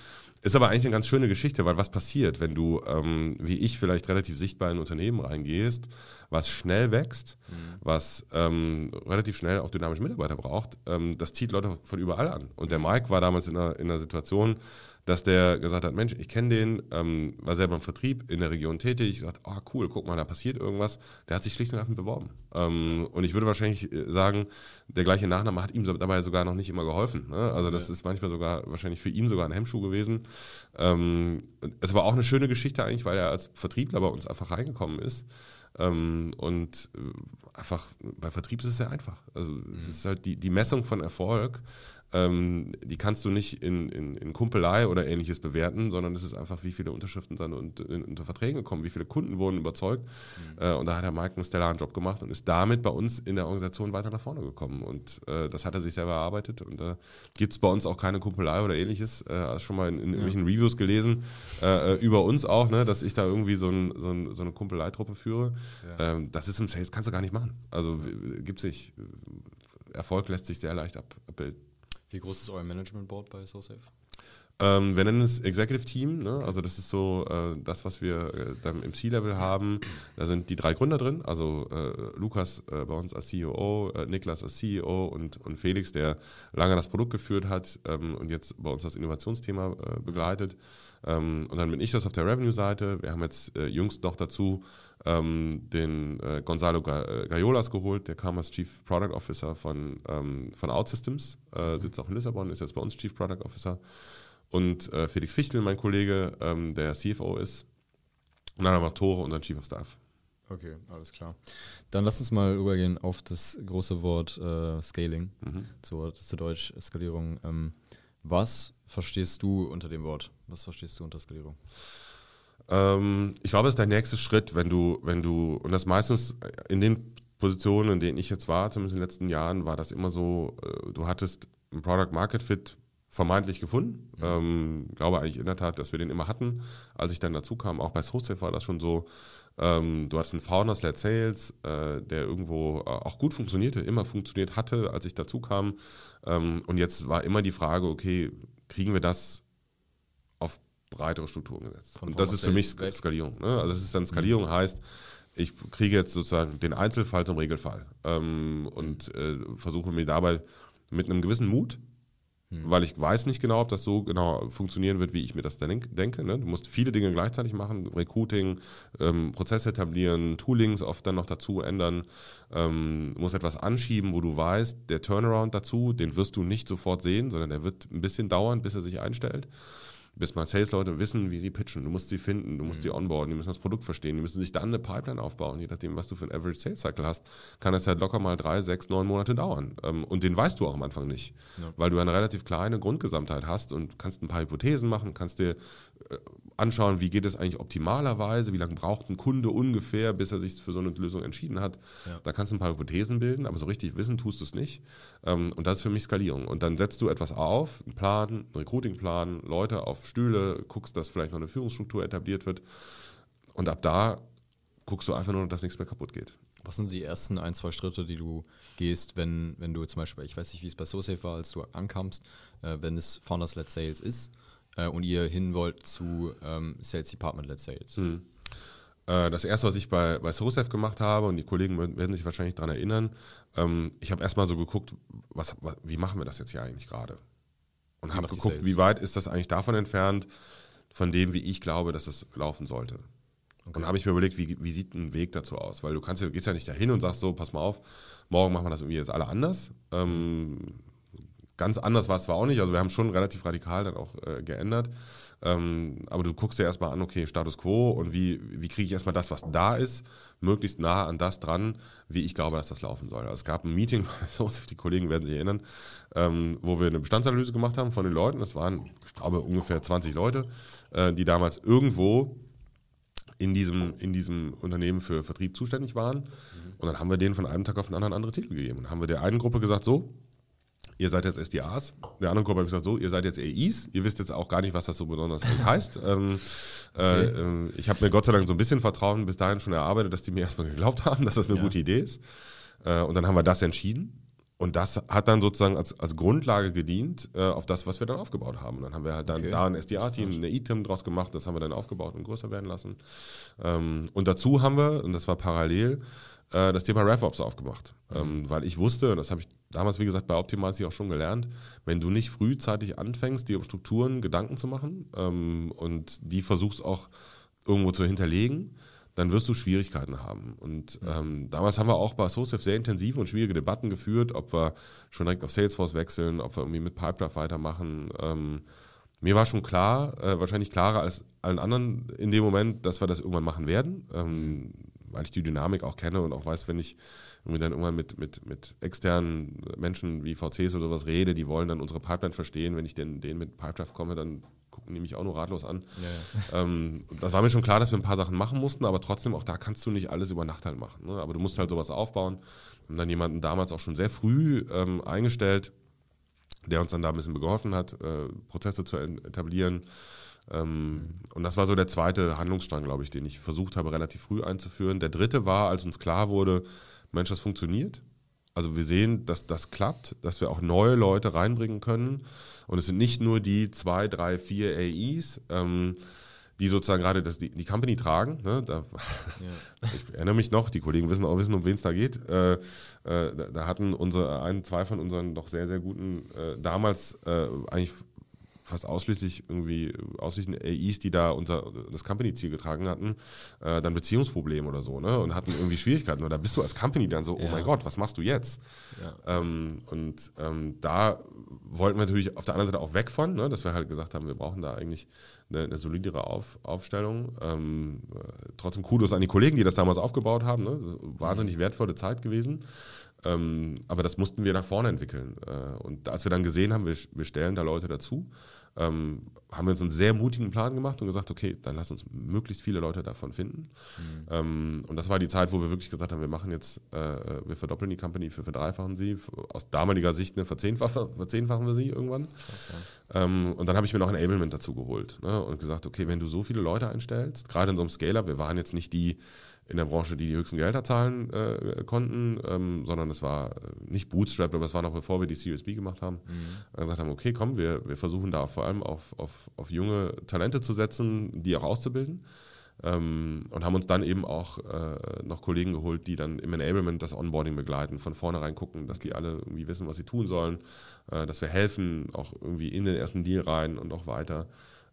Ist aber eigentlich eine ganz schöne Geschichte, weil was passiert, wenn du, ähm, wie ich, vielleicht relativ sichtbar in ein Unternehmen reingehst, was schnell wächst, mhm. was ähm, relativ schnell auch dynamische Mitarbeiter braucht, ähm, das zieht Leute von überall an. Und der Mike war damals in einer, in einer Situation, dass der gesagt hat, Mensch, ich kenne den, ähm, war selber im Vertrieb in der Region tätig, ich sagte, oh cool, guck mal, da passiert irgendwas. Der hat sich schlicht und ergreifend beworben. Ähm, und ich würde wahrscheinlich äh, sagen, der gleiche Nachname hat ihm dabei sogar noch nicht immer geholfen. Ne? Also das ja. ist manchmal sogar wahrscheinlich für ihn sogar ein Hemmschuh gewesen. Ähm, es war auch eine schöne Geschichte eigentlich, weil er als Vertriebler bei uns einfach reingekommen ist. Ähm, und äh, einfach bei Vertrieb ist es sehr einfach. Also mhm. es ist halt die, die Messung von Erfolg ähm, die kannst du nicht in, in, in, Kumpelei oder ähnliches bewerten, sondern es ist einfach, wie viele Unterschriften dann unter, unter Verträge kommen, wie viele Kunden wurden überzeugt. Mhm. Äh, und da hat der Mike einen stellaren Job gemacht und ist damit bei uns in der Organisation weiter nach vorne gekommen. Und äh, das hat er sich selber erarbeitet. Und da gibt es bei uns auch keine Kumpelei oder ähnliches. Äh, hast schon mal in, in ja. irgendwelchen Reviews gelesen, äh, äh, über uns auch, ne, dass ich da irgendwie so, ein, so, ein, so eine Kumpeleitruppe führe. Ja. Ähm, das ist im Sales, kannst du gar nicht machen. Also gibt es nicht. Erfolg lässt sich sehr leicht abbilden. Wie groß ist euer Management Board bei SoSafe? Ähm, wir nennen es Executive Team, ne? also das ist so äh, das, was wir äh, dann im C-Level haben. Da sind die drei Gründer drin, also äh, Lukas äh, bei uns als CEO, äh, Niklas als CEO und, und Felix, der lange das Produkt geführt hat ähm, und jetzt bei uns das Innovationsthema äh, begleitet. Ähm, und dann bin ich das auf der Revenue-Seite. Wir haben jetzt jüngst noch dazu ähm, den Gonzalo Gaiolas geholt, der kam als Chief Product Officer von, ähm, von OutSystems, sitzt auch in Lissabon, ist jetzt bei uns Chief Product Officer und äh, Felix Fichtel, mein Kollege, ähm, der CFO ist. Und dann haben wir Tore und dann Chief of Staff. Okay, alles klar. Dann lass uns mal übergehen auf das große Wort äh, Scaling, mhm. zu, zu Deutsch Skalierung. Ähm, was verstehst du unter dem Wort? Was verstehst du unter Skalierung? Ähm, ich glaube, es ist der nächste Schritt, wenn du, wenn du, und das meistens in den Positionen, in denen ich jetzt war, zumindest in den letzten Jahren, war das immer so, äh, du hattest ein Product Market Fit vermeintlich gefunden. Mhm. Ähm, glaube eigentlich in der Tat, dass wir den immer hatten. Als ich dann dazu kam, auch bei SoSafe war das schon so, ähm, du hast einen Founders-led Sales, äh, der irgendwo äh, auch gut funktionierte, immer funktioniert hatte, als ich dazu kam. Ähm, und jetzt war immer die Frage, okay, kriegen wir das auf breitere Strukturen gesetzt? Von und das ist für mich weg. Skalierung. Ne? Also das ist dann Skalierung mhm. heißt, ich kriege jetzt sozusagen den Einzelfall zum Regelfall ähm, und äh, versuche mir dabei mit einem gewissen Mut hm. Weil ich weiß nicht genau, ob das so genau funktionieren wird, wie ich mir das denke. Ne? Du musst viele Dinge gleichzeitig machen, Recruiting, ähm, Prozesse etablieren, Toolings oft dann noch dazu ändern, ähm, musst etwas anschieben, wo du weißt, der Turnaround dazu, den wirst du nicht sofort sehen, sondern der wird ein bisschen dauern, bis er sich einstellt bis mal Sales-Leute wissen, wie sie pitchen. Du musst sie finden, du musst mhm. sie onboarden, die müssen das Produkt verstehen, die müssen sich dann eine Pipeline aufbauen. Je nachdem, was du für ein Average Sales Cycle hast, kann das halt locker mal drei, sechs, neun Monate dauern. Ähm, und den weißt du auch am Anfang nicht, ja. weil du eine relativ kleine Grundgesamtheit hast und kannst ein paar Hypothesen machen, kannst dir äh, anschauen, wie geht es eigentlich optimalerweise, wie lange braucht ein Kunde ungefähr, bis er sich für so eine Lösung entschieden hat. Ja. Da kannst du ein paar Hypothesen bilden, aber so richtig wissen tust du es nicht. Ähm, und das ist für mich Skalierung. Und dann setzt du etwas auf, einen Plan, einen Recruitingplan, Leute auf Stühle, guckst, dass vielleicht noch eine Führungsstruktur etabliert wird. Und ab da guckst du einfach nur, dass nichts mehr kaputt geht. Was sind die ersten ein, zwei Schritte, die du gehst, wenn, wenn du zum Beispiel, ich weiß nicht, wie es bei SoSafe war, als du ankamst, äh, wenn es Founders-led Sales ist äh, und ihr hin wollt zu ähm, Sales Department-led Sales? Hm. Äh, das erste, was ich bei, bei SoSafe gemacht habe, und die Kollegen werden sich wahrscheinlich daran erinnern, ähm, ich habe erstmal so geguckt, was, was, wie machen wir das jetzt hier eigentlich gerade? Und habe geguckt, wie weit ist das eigentlich davon entfernt, von dem, wie ich glaube, dass es laufen sollte. Okay. Und habe ich mir überlegt, wie, wie sieht ein Weg dazu aus? Weil du kannst, du gehst ja nicht dahin und sagst so, pass mal auf, morgen machen wir das irgendwie jetzt alle anders. Ähm, ganz anders war es zwar auch nicht, also wir haben schon relativ radikal dann auch äh, geändert. Ähm, aber du guckst dir erstmal an, okay, Status quo und wie, wie kriege ich erstmal das, was da ist, möglichst nah an das dran, wie ich glaube, dass das laufen soll. Also es gab ein Meeting, die Kollegen werden sich erinnern, ähm, wo wir eine Bestandsanalyse gemacht haben von den Leuten. Das waren, ich glaube, ungefähr 20 Leute, äh, die damals irgendwo in diesem, in diesem Unternehmen für Vertrieb zuständig waren. Mhm. Und dann haben wir denen von einem Tag auf den anderen andere Titel gegeben. Und dann haben wir der einen Gruppe gesagt, so, ihr seid jetzt SDAs. Der anderen Gruppe habe ich gesagt, so, ihr seid jetzt AIs. Ihr wisst jetzt auch gar nicht, was das so besonders heißt. ähm, äh, okay. äh, ich habe mir Gott sei Dank so ein bisschen Vertrauen bis dahin schon erarbeitet, dass die mir erstmal geglaubt haben, dass das eine ja. gute Idee ist. Äh, und dann haben wir das entschieden. Und das hat dann sozusagen als, als Grundlage gedient äh, auf das, was wir dann aufgebaut haben. Und dann haben wir halt dann okay. da ein SDA-Team, eine E-Team draus gemacht, das haben wir dann aufgebaut und größer werden lassen. Ähm, und dazu haben wir, und das war parallel, äh, das Thema RevOps aufgemacht. Mhm. Ähm, weil ich wusste, und das habe ich damals, wie gesagt, bei Optimize auch schon gelernt, wenn du nicht frühzeitig anfängst, dir um Strukturen Gedanken zu machen ähm, und die versuchst auch irgendwo zu hinterlegen, dann wirst du Schwierigkeiten haben. Und ähm, damals haben wir auch bei Associative sehr intensive und schwierige Debatten geführt, ob wir schon direkt auf Salesforce wechseln, ob wir irgendwie mit Pipedrive weitermachen. Ähm, mir war schon klar, äh, wahrscheinlich klarer als allen anderen in dem Moment, dass wir das irgendwann machen werden, ähm, weil ich die Dynamik auch kenne und auch weiß, wenn ich irgendwie dann irgendwann mit, mit, mit externen Menschen wie VCs oder sowas rede, die wollen dann unsere Pipeline verstehen. Wenn ich den, denen mit Pipedrive komme, dann die mich auch nur ratlos an. Ja, ja. Ähm, das war mir schon klar, dass wir ein paar Sachen machen mussten, aber trotzdem, auch da kannst du nicht alles über Nacht halt machen. Ne? Aber du musst halt sowas aufbauen. Wir haben dann jemanden damals auch schon sehr früh ähm, eingestellt, der uns dann da ein bisschen geholfen hat, äh, Prozesse zu etablieren. Ähm, und das war so der zweite Handlungsstrang, glaube ich, den ich versucht habe, relativ früh einzuführen. Der dritte war, als uns klar wurde, Mensch, das funktioniert. Also wir sehen, dass das klappt, dass wir auch neue Leute reinbringen können. Und es sind nicht nur die zwei, drei, vier AIs, ähm, die sozusagen gerade das, die, die Company tragen. Ne? Da, ja. Ich erinnere mich noch, die Kollegen wissen auch wissen, um wen es da geht. Äh, äh, da, da, hatten unsere ein, zwei von unseren doch sehr, sehr guten äh, damals äh, eigentlich fast ausschließlich irgendwie ausschließlich AIs, die da unser das Company-Ziel getragen hatten, äh, dann Beziehungsprobleme oder so, ne? Und hatten irgendwie Schwierigkeiten. Oder bist du als Company dann so, oh ja. mein Gott, was machst du jetzt? Ja. Ähm, und ähm, da wollten wir natürlich auf der anderen Seite auch weg von, ne? dass wir halt gesagt haben, wir brauchen da eigentlich eine, eine solidere auf, Aufstellung. Ähm, äh, trotzdem Kudos an die Kollegen, die das damals aufgebaut haben. Ne? Wahnsinnig wertvolle Zeit gewesen. Ähm, aber das mussten wir nach vorne entwickeln. Äh, und als wir dann gesehen haben, wir, wir stellen da Leute dazu, ähm, haben wir uns einen sehr mutigen Plan gemacht und gesagt, okay, dann lass uns möglichst viele Leute davon finden. Mhm. Ähm, und das war die Zeit, wo wir wirklich gesagt haben, wir machen jetzt, äh, wir verdoppeln die Company, wir verdreifachen sie. Aus damaliger Sicht ne, verzehnfachen, verzehnfachen wir sie irgendwann. Ähm, und dann habe ich mir noch ein Enablement dazu geholt ne, und gesagt, okay, wenn du so viele Leute einstellst, gerade in so einem Scaler, wir waren jetzt nicht die, in der Branche, die die höchsten Gehälter zahlen äh, konnten, ähm, sondern es war äh, nicht Bootstrap, aber es war noch bevor wir die Series B gemacht haben. Mhm. gesagt haben, okay, komm, wir, wir versuchen da vor allem auf, auf, auf junge Talente zu setzen, die auch auszubilden. Ähm, und haben uns dann eben auch äh, noch Kollegen geholt, die dann im Enablement das Onboarding begleiten, von vornherein gucken, dass die alle irgendwie wissen, was sie tun sollen, äh, dass wir helfen, auch irgendwie in den ersten Deal rein und auch weiter.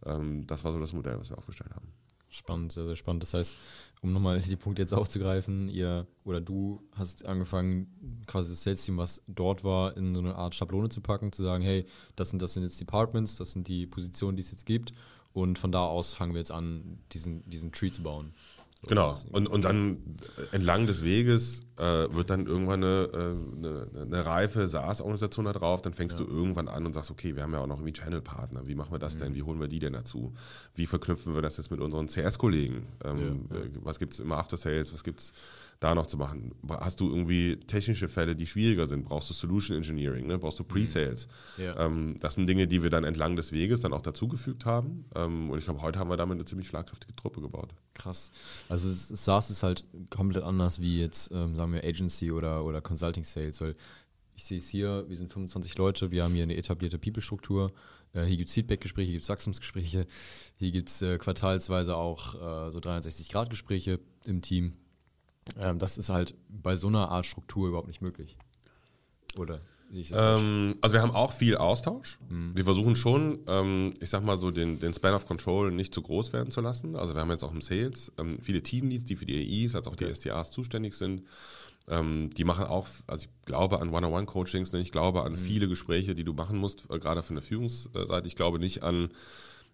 Ähm, das war so das Modell, was wir aufgestellt haben. Spannend, sehr, sehr spannend. Das heißt, um nochmal die Punkte jetzt aufzugreifen, ihr oder du hast angefangen, quasi das Sales-Team, was dort war, in so eine Art Schablone zu packen, zu sagen, hey, das sind, das sind jetzt Departments, das sind die Positionen, die es jetzt gibt. Und von da aus fangen wir jetzt an, diesen, diesen Tree zu bauen. genau. Und, und dann entlang des Weges äh, wird dann irgendwann eine, äh, eine, eine reife SaaS-Organisation da drauf, dann fängst ja. du irgendwann an und sagst, okay, wir haben ja auch noch irgendwie Channel-Partner, wie machen wir das mhm. denn, wie holen wir die denn dazu, wie verknüpfen wir das jetzt mit unseren CS-Kollegen, ähm, ja, ja. Äh, was gibt es im After Sales, was gibt es da noch zu machen? Hast du irgendwie technische Fälle, die schwieriger sind? Brauchst du Solution Engineering? Ne? Brauchst du mhm. Pre-Sales? Ja. Ähm, das sind Dinge, die wir dann entlang des Weges dann auch dazugefügt haben. Ähm, und ich glaube, heute haben wir damit eine ziemlich schlagkräftige Truppe gebaut. Krass. Also SaaS ist halt komplett anders wie jetzt, ähm, sagen wir, Agency oder, oder Consulting Sales, weil ich sehe es hier, wir sind 25 Leute, wir haben hier eine etablierte People-Struktur. Äh, hier gibt es Feedback-Gespräche, hier gibt es Wachstumsgespräche, hier gibt es äh, quartalsweise auch äh, so 360-Grad-Gespräche im Team. Ähm, das ist halt bei so einer Art Struktur überhaupt nicht möglich. Oder? Ähm, also wir haben auch viel Austausch. Mhm. Wir versuchen schon, ähm, ich sag mal so, den, den Span of Control nicht zu groß werden zu lassen. Also wir haben jetzt auch im Sales ähm, viele Teamleads, die für die AIs als auch okay. die STAs zuständig sind. Ähm, die machen auch, also ich glaube an One-on-One-Coachings, ne? ich glaube an mhm. viele Gespräche, die du machen musst, äh, gerade von der Führungsseite. Ich glaube nicht an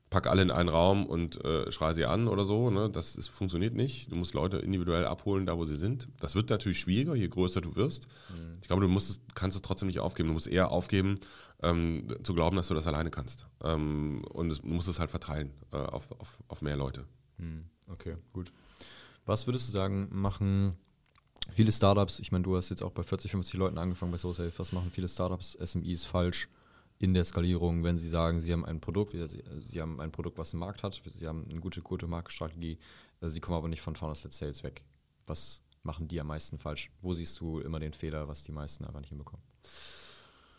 pack alle in einen Raum und äh, schrei sie an oder so. Ne? Das ist, funktioniert nicht. Du musst Leute individuell abholen, da wo sie sind. Das wird natürlich schwieriger, je größer du wirst. Mhm. Ich glaube, du musst es, kannst es trotzdem nicht aufgeben. Du musst eher aufgeben, ähm, zu glauben, dass du das alleine kannst. Ähm, und es, du musst es halt verteilen äh, auf, auf, auf mehr Leute. Mhm. Okay, gut. Was würdest du sagen, machen viele Startups, ich meine, du hast jetzt auch bei 40, 50 Leuten angefangen bei SoSafe, was machen viele Startups, SMEs falsch? in der Skalierung, wenn Sie sagen, Sie haben ein Produkt, Sie, Sie haben ein Produkt, was einen Markt hat, Sie haben eine gute, gute Marktstrategie, äh, Sie kommen aber nicht von Founders-led Sales weg. Was machen die am meisten falsch? Wo siehst du immer den Fehler, was die meisten einfach nicht hinbekommen?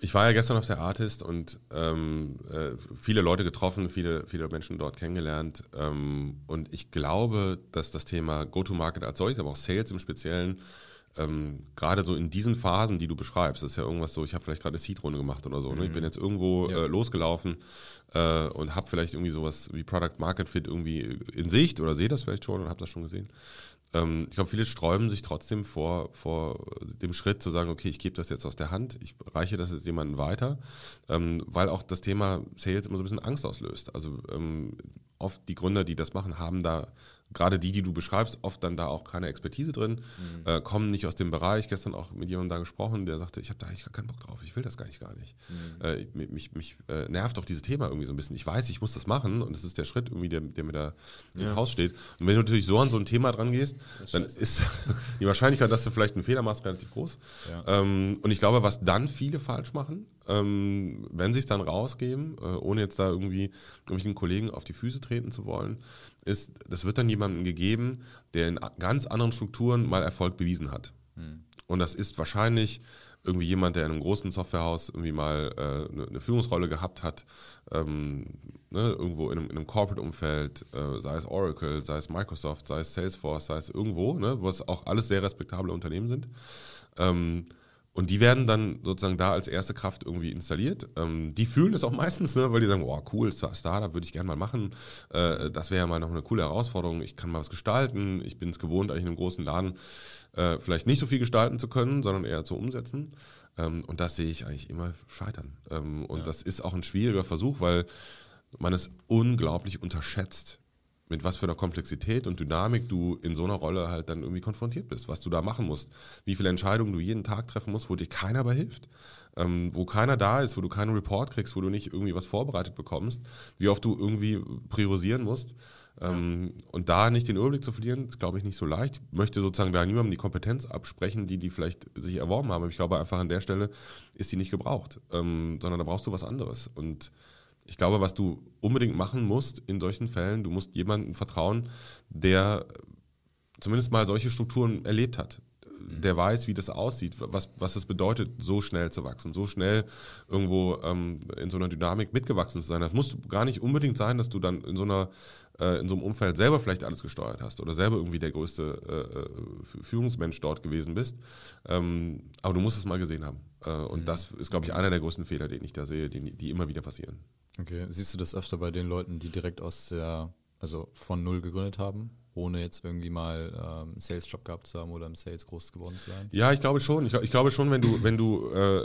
Ich war ja gestern auf der Artist und ähm, äh, viele Leute getroffen, viele, viele Menschen dort kennengelernt. Ähm, und ich glaube, dass das Thema Go-to-Market als solches, aber auch Sales im Speziellen, ähm, gerade so in diesen Phasen, die du beschreibst, das ist ja irgendwas so, ich habe vielleicht gerade eine Seed-Runde gemacht oder so. Mhm. Ne? Ich bin mhm. jetzt irgendwo ja. äh, losgelaufen äh, und habe vielleicht irgendwie sowas wie Product Market Fit irgendwie in Sicht oder sehe das vielleicht schon und habe das schon gesehen. Ähm, ich glaube, viele sträuben sich trotzdem vor, vor dem Schritt zu sagen, okay, ich gebe das jetzt aus der Hand, ich reiche das jetzt jemandem weiter, ähm, weil auch das Thema Sales immer so ein bisschen Angst auslöst. Also ähm, oft die Gründer, die das machen, haben da gerade die, die du beschreibst, oft dann da auch keine Expertise drin, mhm. äh, kommen nicht aus dem Bereich. Gestern auch mit jemandem da gesprochen, der sagte, ich habe da eigentlich gar keinen Bock drauf, ich will das gar nicht gar nicht. Mhm. Äh, mich mich äh, nervt doch dieses Thema irgendwie so ein bisschen. Ich weiß, ich muss das machen und das ist der Schritt irgendwie, der, der mir da ja. ins Haus steht. Und wenn du natürlich so an so ein Thema dran gehst, dann ist die Wahrscheinlichkeit, dass du vielleicht einen Fehler machst, relativ groß. Ja. Ähm, und ich glaube, was dann viele falsch machen, ähm, wenn sie es dann rausgeben, äh, ohne jetzt da irgendwie irgendwelchen Kollegen auf die Füße treten zu wollen, ist, das wird dann jemandem gegeben, der in ganz anderen Strukturen mal Erfolg bewiesen hat. Mhm. Und das ist wahrscheinlich irgendwie jemand, der in einem großen Softwarehaus irgendwie mal äh, eine, eine, Führungsrolle gehabt hat, ähm, ne, irgendwo in einem, in einem Corporate-Umfeld, äh, sei es Oracle, sei es Microsoft, sei es Salesforce, sei es irgendwo, ne, was auch alles sehr respektable Unternehmen sind. Ähm, und die werden dann sozusagen da als erste Kraft irgendwie installiert. Ähm, die fühlen es auch meistens, ne, weil die sagen, oh cool, Startup würde ich gerne mal machen. Äh, das wäre ja mal noch eine coole Herausforderung. Ich kann mal was gestalten. Ich bin es gewohnt, eigentlich in einem großen Laden äh, vielleicht nicht so viel gestalten zu können, sondern eher zu umsetzen. Ähm, und das sehe ich eigentlich immer scheitern. Ähm, und ja. das ist auch ein schwieriger Versuch, weil man es unglaublich unterschätzt, mit was für einer Komplexität und Dynamik du in so einer Rolle halt dann irgendwie konfrontiert bist, was du da machen musst, wie viele Entscheidungen du jeden Tag treffen musst, wo dir keiner bei hilft, ähm, wo keiner da ist, wo du keinen Report kriegst, wo du nicht irgendwie was vorbereitet bekommst, wie oft du irgendwie priorisieren musst. Ähm, ja. Und da nicht den Überblick zu verlieren, ist, glaube ich, nicht so leicht. Ich möchte sozusagen da niemandem die Kompetenz absprechen, die die vielleicht sich erworben haben. Ich glaube einfach an der Stelle ist die nicht gebraucht, ähm, sondern da brauchst du was anderes. Und ich glaube, was du unbedingt machen musst in solchen Fällen, du musst jemandem vertrauen, der zumindest mal solche Strukturen erlebt hat. Der weiß, wie das aussieht, was, was es bedeutet, so schnell zu wachsen, so schnell irgendwo ähm, in so einer Dynamik mitgewachsen zu sein. Das muss gar nicht unbedingt sein, dass du dann in so einer äh, in so einem Umfeld selber vielleicht alles gesteuert hast oder selber irgendwie der größte äh, äh Führungsmensch dort gewesen bist. Ähm, aber du musst es mal gesehen haben. Äh, und mhm. das ist, glaube ich, einer der größten Fehler, den ich da sehe, die, die immer wieder passieren. Okay, siehst du das öfter bei den Leuten, die direkt aus der, also von null gegründet haben, ohne jetzt irgendwie mal ähm, einen Sales-Job gehabt zu haben oder im Sales groß geworden zu sein? Ja, ich glaube schon. Ich, ich glaube schon, wenn du, wenn du äh,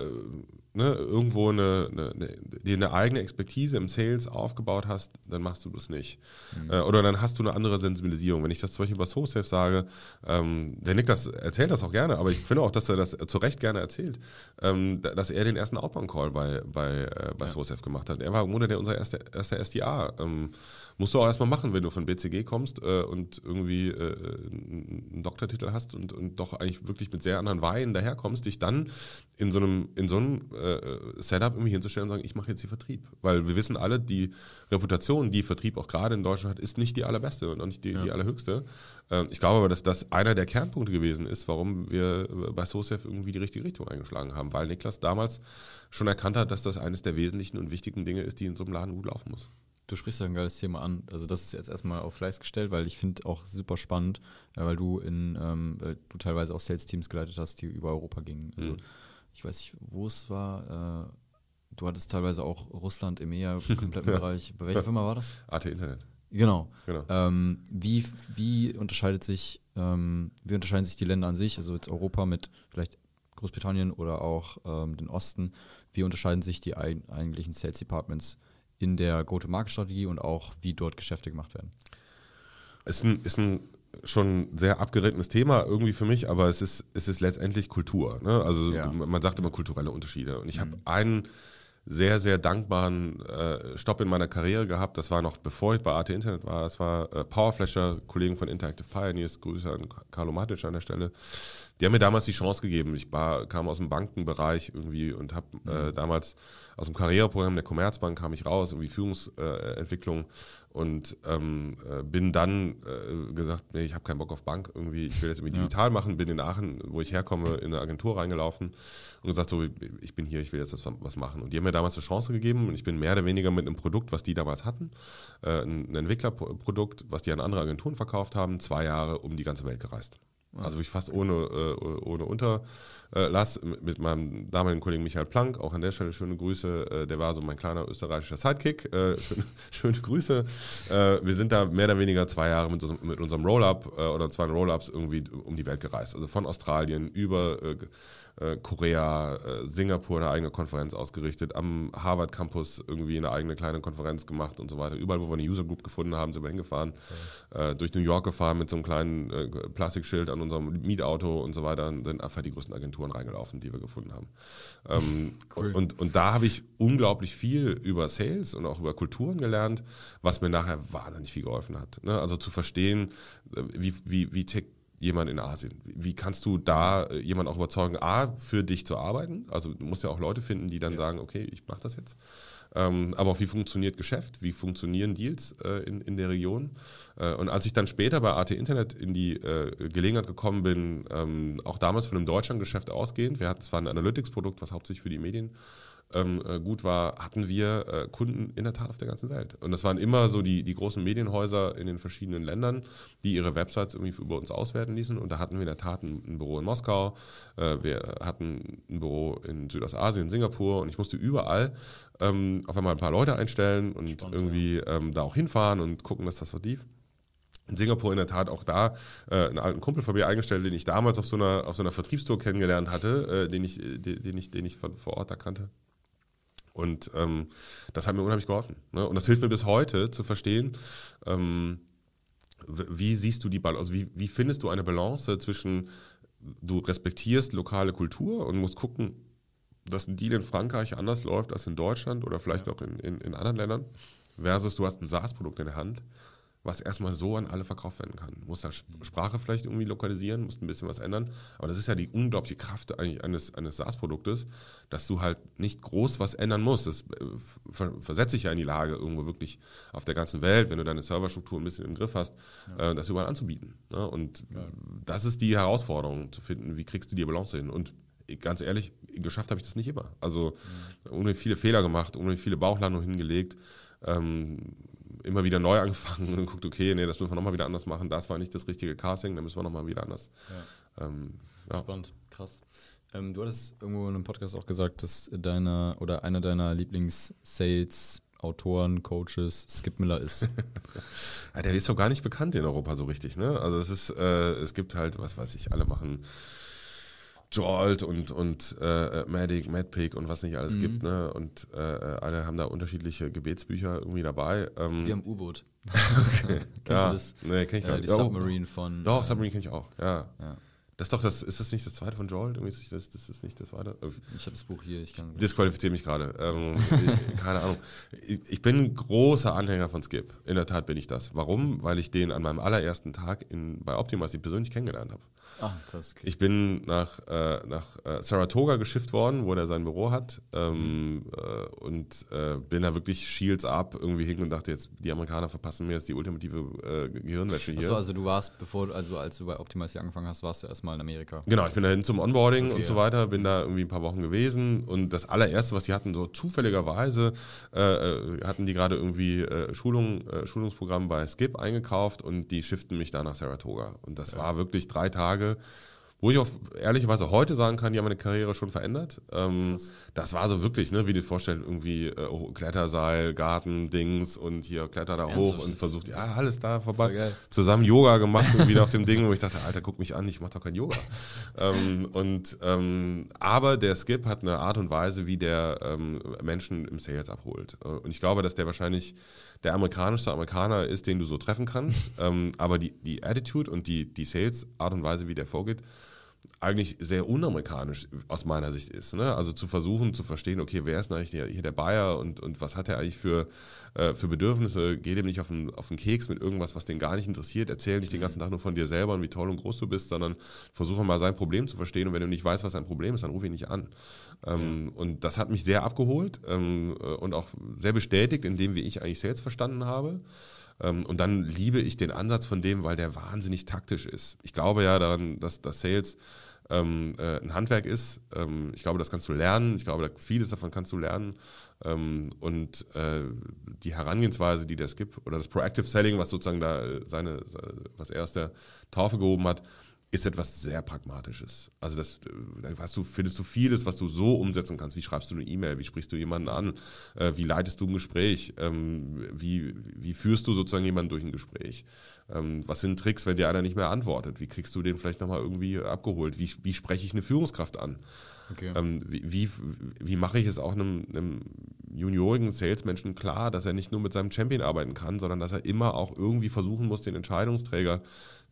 ne, irgendwo eine, eine, eine, eine, eigene Expertise im Sales aufgebaut hast, dann machst du das nicht. Mhm. Äh, oder dann hast du eine andere Sensibilisierung. Wenn ich das zum Beispiel über SoSafe sage, ähm, der Nick das erzählt das auch gerne, aber ich finde auch, dass er das zu Recht gerne erzählt, ähm, dass er den ersten Outbound-Call bei, bei, äh, bei ja. SoSafe gemacht hat. Er war im Grunde der unser erster, erster SDA. Ähm, musst du auch erstmal machen, wenn du von BCG kommst äh, und irgendwie äh, einen Doktortitel hast und, und doch eigentlich wirklich mit sehr anderen Weihen daherkommst, dich dann in so einem, in so einem äh, Setup irgendwie hinzustellen und sagen, ich mache jetzt hier Vertrieb. Weil wir wissen alle, die Reputation, die Vertrieb auch gerade in Deutschland hat, ist nicht die allerbeste und auch nicht die, ja. die allerhöchste. Ähm, ich glaube aber, dass das einer der Kernpunkte gewesen ist, warum wir bei SOSEF irgendwie die richtige Richtung eingeschlagen haben, weil Niklas damals schon erkannt hat, dass das eines der wesentlichen und wichtigen Dinge ist, die in so einem Laden gut laufen muss. Du sprichst ja ein geiles Thema an. Also das ist jetzt erstmal auf Fleiß gestellt, weil ich finde auch super spannend, weil du in ähm, du teilweise auch Sales-Teams geleitet hast, die über Europa gingen. Also mhm. Ich weiß nicht, wo es war. Äh, du hattest teilweise auch Russland, EMEA, kompletten ja. Bereich. Bei welcher Firma war das? AT Internet. Genau. genau. Ähm, wie, wie unterscheidet sich, ähm, wie unterscheiden sich die Länder an sich, also jetzt Europa mit vielleicht Großbritannien oder auch ähm, den Osten, wie unterscheiden sich die eigentlichen Sales Departments in der Go-to-Market-Strategie und auch, wie dort Geschäfte gemacht werden? Ist ein, ist ein schon sehr abgerittenes Thema irgendwie für mich, aber es ist, es ist letztendlich Kultur. Ne? Also ja. man sagt immer kulturelle Unterschiede. Und ich mhm. habe einen sehr, sehr dankbaren äh, Stopp in meiner Karriere gehabt. Das war noch bevor ich bei AT Internet war. Das war äh, Powerflasher, Kollegen von Interactive Pioneers. Grüße an Carlo Matic an der Stelle. Die haben mir damals die Chance gegeben. Ich war, kam aus dem Bankenbereich irgendwie und habe äh, mhm. damals aus dem Karriereprogramm der Commerzbank kam ich raus, irgendwie Führungsentwicklung und ähm, äh, bin dann äh, gesagt, nee, ich habe keinen Bock auf Bank irgendwie, ich will jetzt irgendwie ja. digital machen, bin in Aachen, wo ich herkomme, in eine Agentur reingelaufen und gesagt, so, ich bin hier, ich will jetzt was machen. Und die haben mir damals eine Chance gegeben und ich bin mehr oder weniger mit einem Produkt, was die damals hatten, äh, ein Entwicklerprodukt, was die an andere Agenturen verkauft haben, zwei Jahre um die ganze Welt gereist. Also ich fast ohne, äh, ohne Unterlass mit meinem damaligen Kollegen Michael Plank, auch an der Stelle schöne Grüße, äh, der war so mein kleiner österreichischer Sidekick, äh, schöne, schöne, Grüße. Äh, wir sind da mehr oder weniger zwei Jahre mit, mit unserem Roll-Up äh, oder zwei Roll-Ups irgendwie um die Welt gereist. Also von Australien über äh, Korea, äh, Singapur eine eigene Konferenz ausgerichtet, am Harvard Campus irgendwie eine eigene kleine Konferenz gemacht und so weiter. Überall, wo wir eine User Group gefunden haben, sind wir hingefahren. Okay. Äh, durch New York gefahren mit so einem kleinen äh, Plastikschild an unserem Mietauto und so weiter und sind einfach die größten Agenturen reingelaufen, die wir gefunden haben. Ähm, cool. und, und da habe ich unglaublich viel über Sales und auch über Kulturen gelernt, was mir nachher wahnsinnig viel geholfen hat. Ne? Also zu verstehen, äh, wie, wie, wie tickt jemand in Asien? Wie kannst du da äh, jemanden auch überzeugen, A, für dich zu arbeiten? Also du musst ja auch Leute finden, die dann ja. sagen, okay, ich mache das jetzt. Ähm, aber auch wie funktioniert Geschäft? Wie funktionieren Deals äh, in, in der Region? Äh, und als ich dann später bei AT Internet in die äh, Gelegenheit gekommen bin, ähm, auch damals von einem Deutschlandgeschäft ausgehend, wir hatten zwar ein Analytics-Produkt, was hauptsächlich für die Medien ähm, äh, gut war, hatten wir äh, Kunden in der Tat auf der ganzen Welt. Und das waren immer so die, die großen Medienhäuser in den verschiedenen Ländern, die ihre Websites irgendwie über uns auswerten ließen. Und da hatten wir in der Tat ein, ein Büro in Moskau, äh, wir hatten ein Büro in Südostasien, Singapur und ich musste überall ähm, auf einmal ein paar Leute einstellen und Spannend, irgendwie ähm, da auch hinfahren und gucken, dass das was lief in Singapur in der Tat auch da äh, einen alten Kumpel von mir eingestellt, den ich damals auf so einer, auf so einer Vertriebstour kennengelernt hatte, äh, den, ich, den, den, ich, den ich von vor Ort erkannte. Und ähm, das hat mir unheimlich geholfen. Ne? Und das hilft mir bis heute zu verstehen, ähm, wie siehst du die Balance, also wie, wie findest du eine Balance zwischen, du respektierst lokale Kultur und musst gucken, dass ein Deal in Frankreich anders läuft als in Deutschland oder vielleicht auch in, in, in anderen Ländern, versus du hast ein SaaS-Produkt in der Hand was erstmal so an alle verkauft werden kann. Du musst da Sprache vielleicht irgendwie lokalisieren, musst ein bisschen was ändern. Aber das ist ja die unglaubliche Kraft eigentlich eines, eines SaaS-Produktes, dass du halt nicht groß was ändern musst. Das äh, versetzt dich ja in die Lage, irgendwo wirklich auf der ganzen Welt, wenn du deine Serverstruktur ein bisschen im Griff hast, ja. äh, das überall anzubieten. Ne? Und ja. das ist die Herausforderung, zu finden, wie kriegst du die Balance hin. Und ganz ehrlich, geschafft habe ich das nicht immer. Also mhm. ohne viele Fehler gemacht, ohne viele Bauchlandungen hingelegt. Ähm, immer wieder neu angefangen und guckt, okay, nee, das müssen wir nochmal wieder anders machen. Das war nicht das richtige Casting, dann müssen wir nochmal wieder anders. Ja. Ähm, ja. Spannend, krass. Ähm, du hattest irgendwo in einem Podcast auch gesagt, dass deiner oder einer deiner Lieblings-Sales Autoren, Coaches Skip Miller ist. ja, der ist doch gar nicht bekannt in Europa so richtig, ne? Also es ist, äh, es gibt halt, was weiß ich, alle machen Jolt und, und äh, Medic, Madpick und was nicht alles mhm. gibt. Ne? Und äh, alle haben da unterschiedliche Gebetsbücher irgendwie dabei. Ähm, Wir haben U-Boot. okay. Kennst ja. du das? Nee, kenn ich äh, Die oh. Submarine von. Doch, Submarine kenne ich auch, ja. ja. Das ist doch das, ist das nicht das zweite von Joel? Das, das ist nicht das zweite. Ich habe das Buch hier, ich kann. Disqualifiziere mich gerade. Ähm, keine Ahnung. Ich, bin großer Anhänger von Skip. In der Tat bin ich das. Warum? Weil ich den an meinem allerersten Tag in, bei Optimus persönlich kennengelernt habe. Ah, krass. Okay. Ich bin nach, äh, nach äh, Saratoga geschifft worden, wo er sein Büro hat. Ähm, äh, und äh, bin da wirklich Shields ab irgendwie hin und dachte jetzt, die Amerikaner verpassen mir jetzt die ultimative äh, Gehirnwäsche hier. Achso, also du warst, bevor, also als du bei Optimize angefangen hast, warst du erstmal in Amerika. Genau, ich bin dahin zum Onboarding okay, und so weiter, bin da irgendwie ein paar Wochen gewesen und das allererste, was die hatten, so zufälligerweise, äh, hatten die gerade irgendwie Schulung, Schulungsprogramm bei Skip eingekauft und die schifften mich da nach Saratoga. Und das okay. war wirklich drei Tage wo ich auch ehrlicherweise heute sagen kann, die haben meine Karriere schon verändert. Ähm, das war so wirklich, ne, wie du dir vorstellst, irgendwie äh, Kletterseil, Garten, Dings und hier kletter da hoch und versucht, ja, alles da vorbei. Zusammen Yoga gemacht und wieder auf dem Ding, wo ich dachte, Alter, guck mich an, ich mach doch kein Yoga. ähm, und ähm, aber der Skip hat eine Art und Weise, wie der ähm, Menschen im Sales abholt. Äh, und ich glaube, dass der wahrscheinlich der amerikanischste Amerikaner ist, den du so treffen kannst. ähm, aber die, die Attitude und die, die Sales-Art und Weise, wie der vorgeht, eigentlich sehr unamerikanisch aus meiner Sicht ist. Ne? Also zu versuchen zu verstehen, okay, wer ist denn eigentlich hier der Bayer und, und was hat er eigentlich für, äh, für Bedürfnisse? Geh dem nicht auf den, auf den Keks mit irgendwas, was den gar nicht interessiert. Erzähl nicht den ganzen Tag nur von dir selber und wie toll und groß du bist, sondern versuche mal sein Problem zu verstehen. Und wenn du nicht weißt, was sein Problem ist, dann ruf ihn nicht an. Ähm, ja. Und das hat mich sehr abgeholt ähm, äh, und auch sehr bestätigt in dem, wie ich eigentlich Sales verstanden habe. Ähm, und dann liebe ich den Ansatz von dem, weil der wahnsinnig taktisch ist. Ich glaube ja daran, dass, dass Sales ähm, äh, ein Handwerk ist. Ähm, ich glaube, das kannst du lernen. Ich glaube, vieles davon kannst du lernen. Ähm, und äh, die Herangehensweise, die das gibt, oder das Proactive Selling, was sozusagen da äh, seine, was er aus der Taufe gehoben hat, ist etwas sehr Pragmatisches. Also das, da hast du, findest du vieles, was du so umsetzen kannst. Wie schreibst du eine E-Mail? Wie sprichst du jemanden an? Äh, wie leitest du ein Gespräch? Ähm, wie, wie führst du sozusagen jemanden durch ein Gespräch? Ähm, was sind Tricks, wenn dir einer nicht mehr antwortet? Wie kriegst du den vielleicht nochmal irgendwie abgeholt? Wie, wie spreche ich eine Führungskraft an? Okay. Ähm, wie, wie, wie mache ich es auch einem, einem juniorigen Salesmenschen klar, dass er nicht nur mit seinem Champion arbeiten kann, sondern dass er immer auch irgendwie versuchen muss, den Entscheidungsträger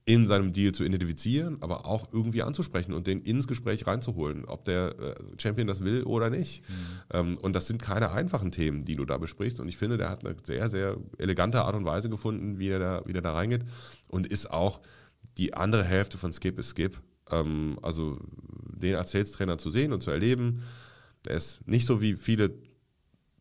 in seinem Deal zu identifizieren, aber auch irgendwie anzusprechen und den ins Gespräch reinzuholen, ob der äh, Champion das will oder nicht. Mhm. Ähm, und das sind keine einfachen Themen, die du da besprichst. Und ich finde, der hat eine sehr, sehr elegante Art und Weise gefunden, wie er da, wie er da reingeht und ist auch die andere Hälfte von Skip ist Skip. Ähm, also den als Sales-Trainer zu sehen und zu erleben, der ist nicht so wie viele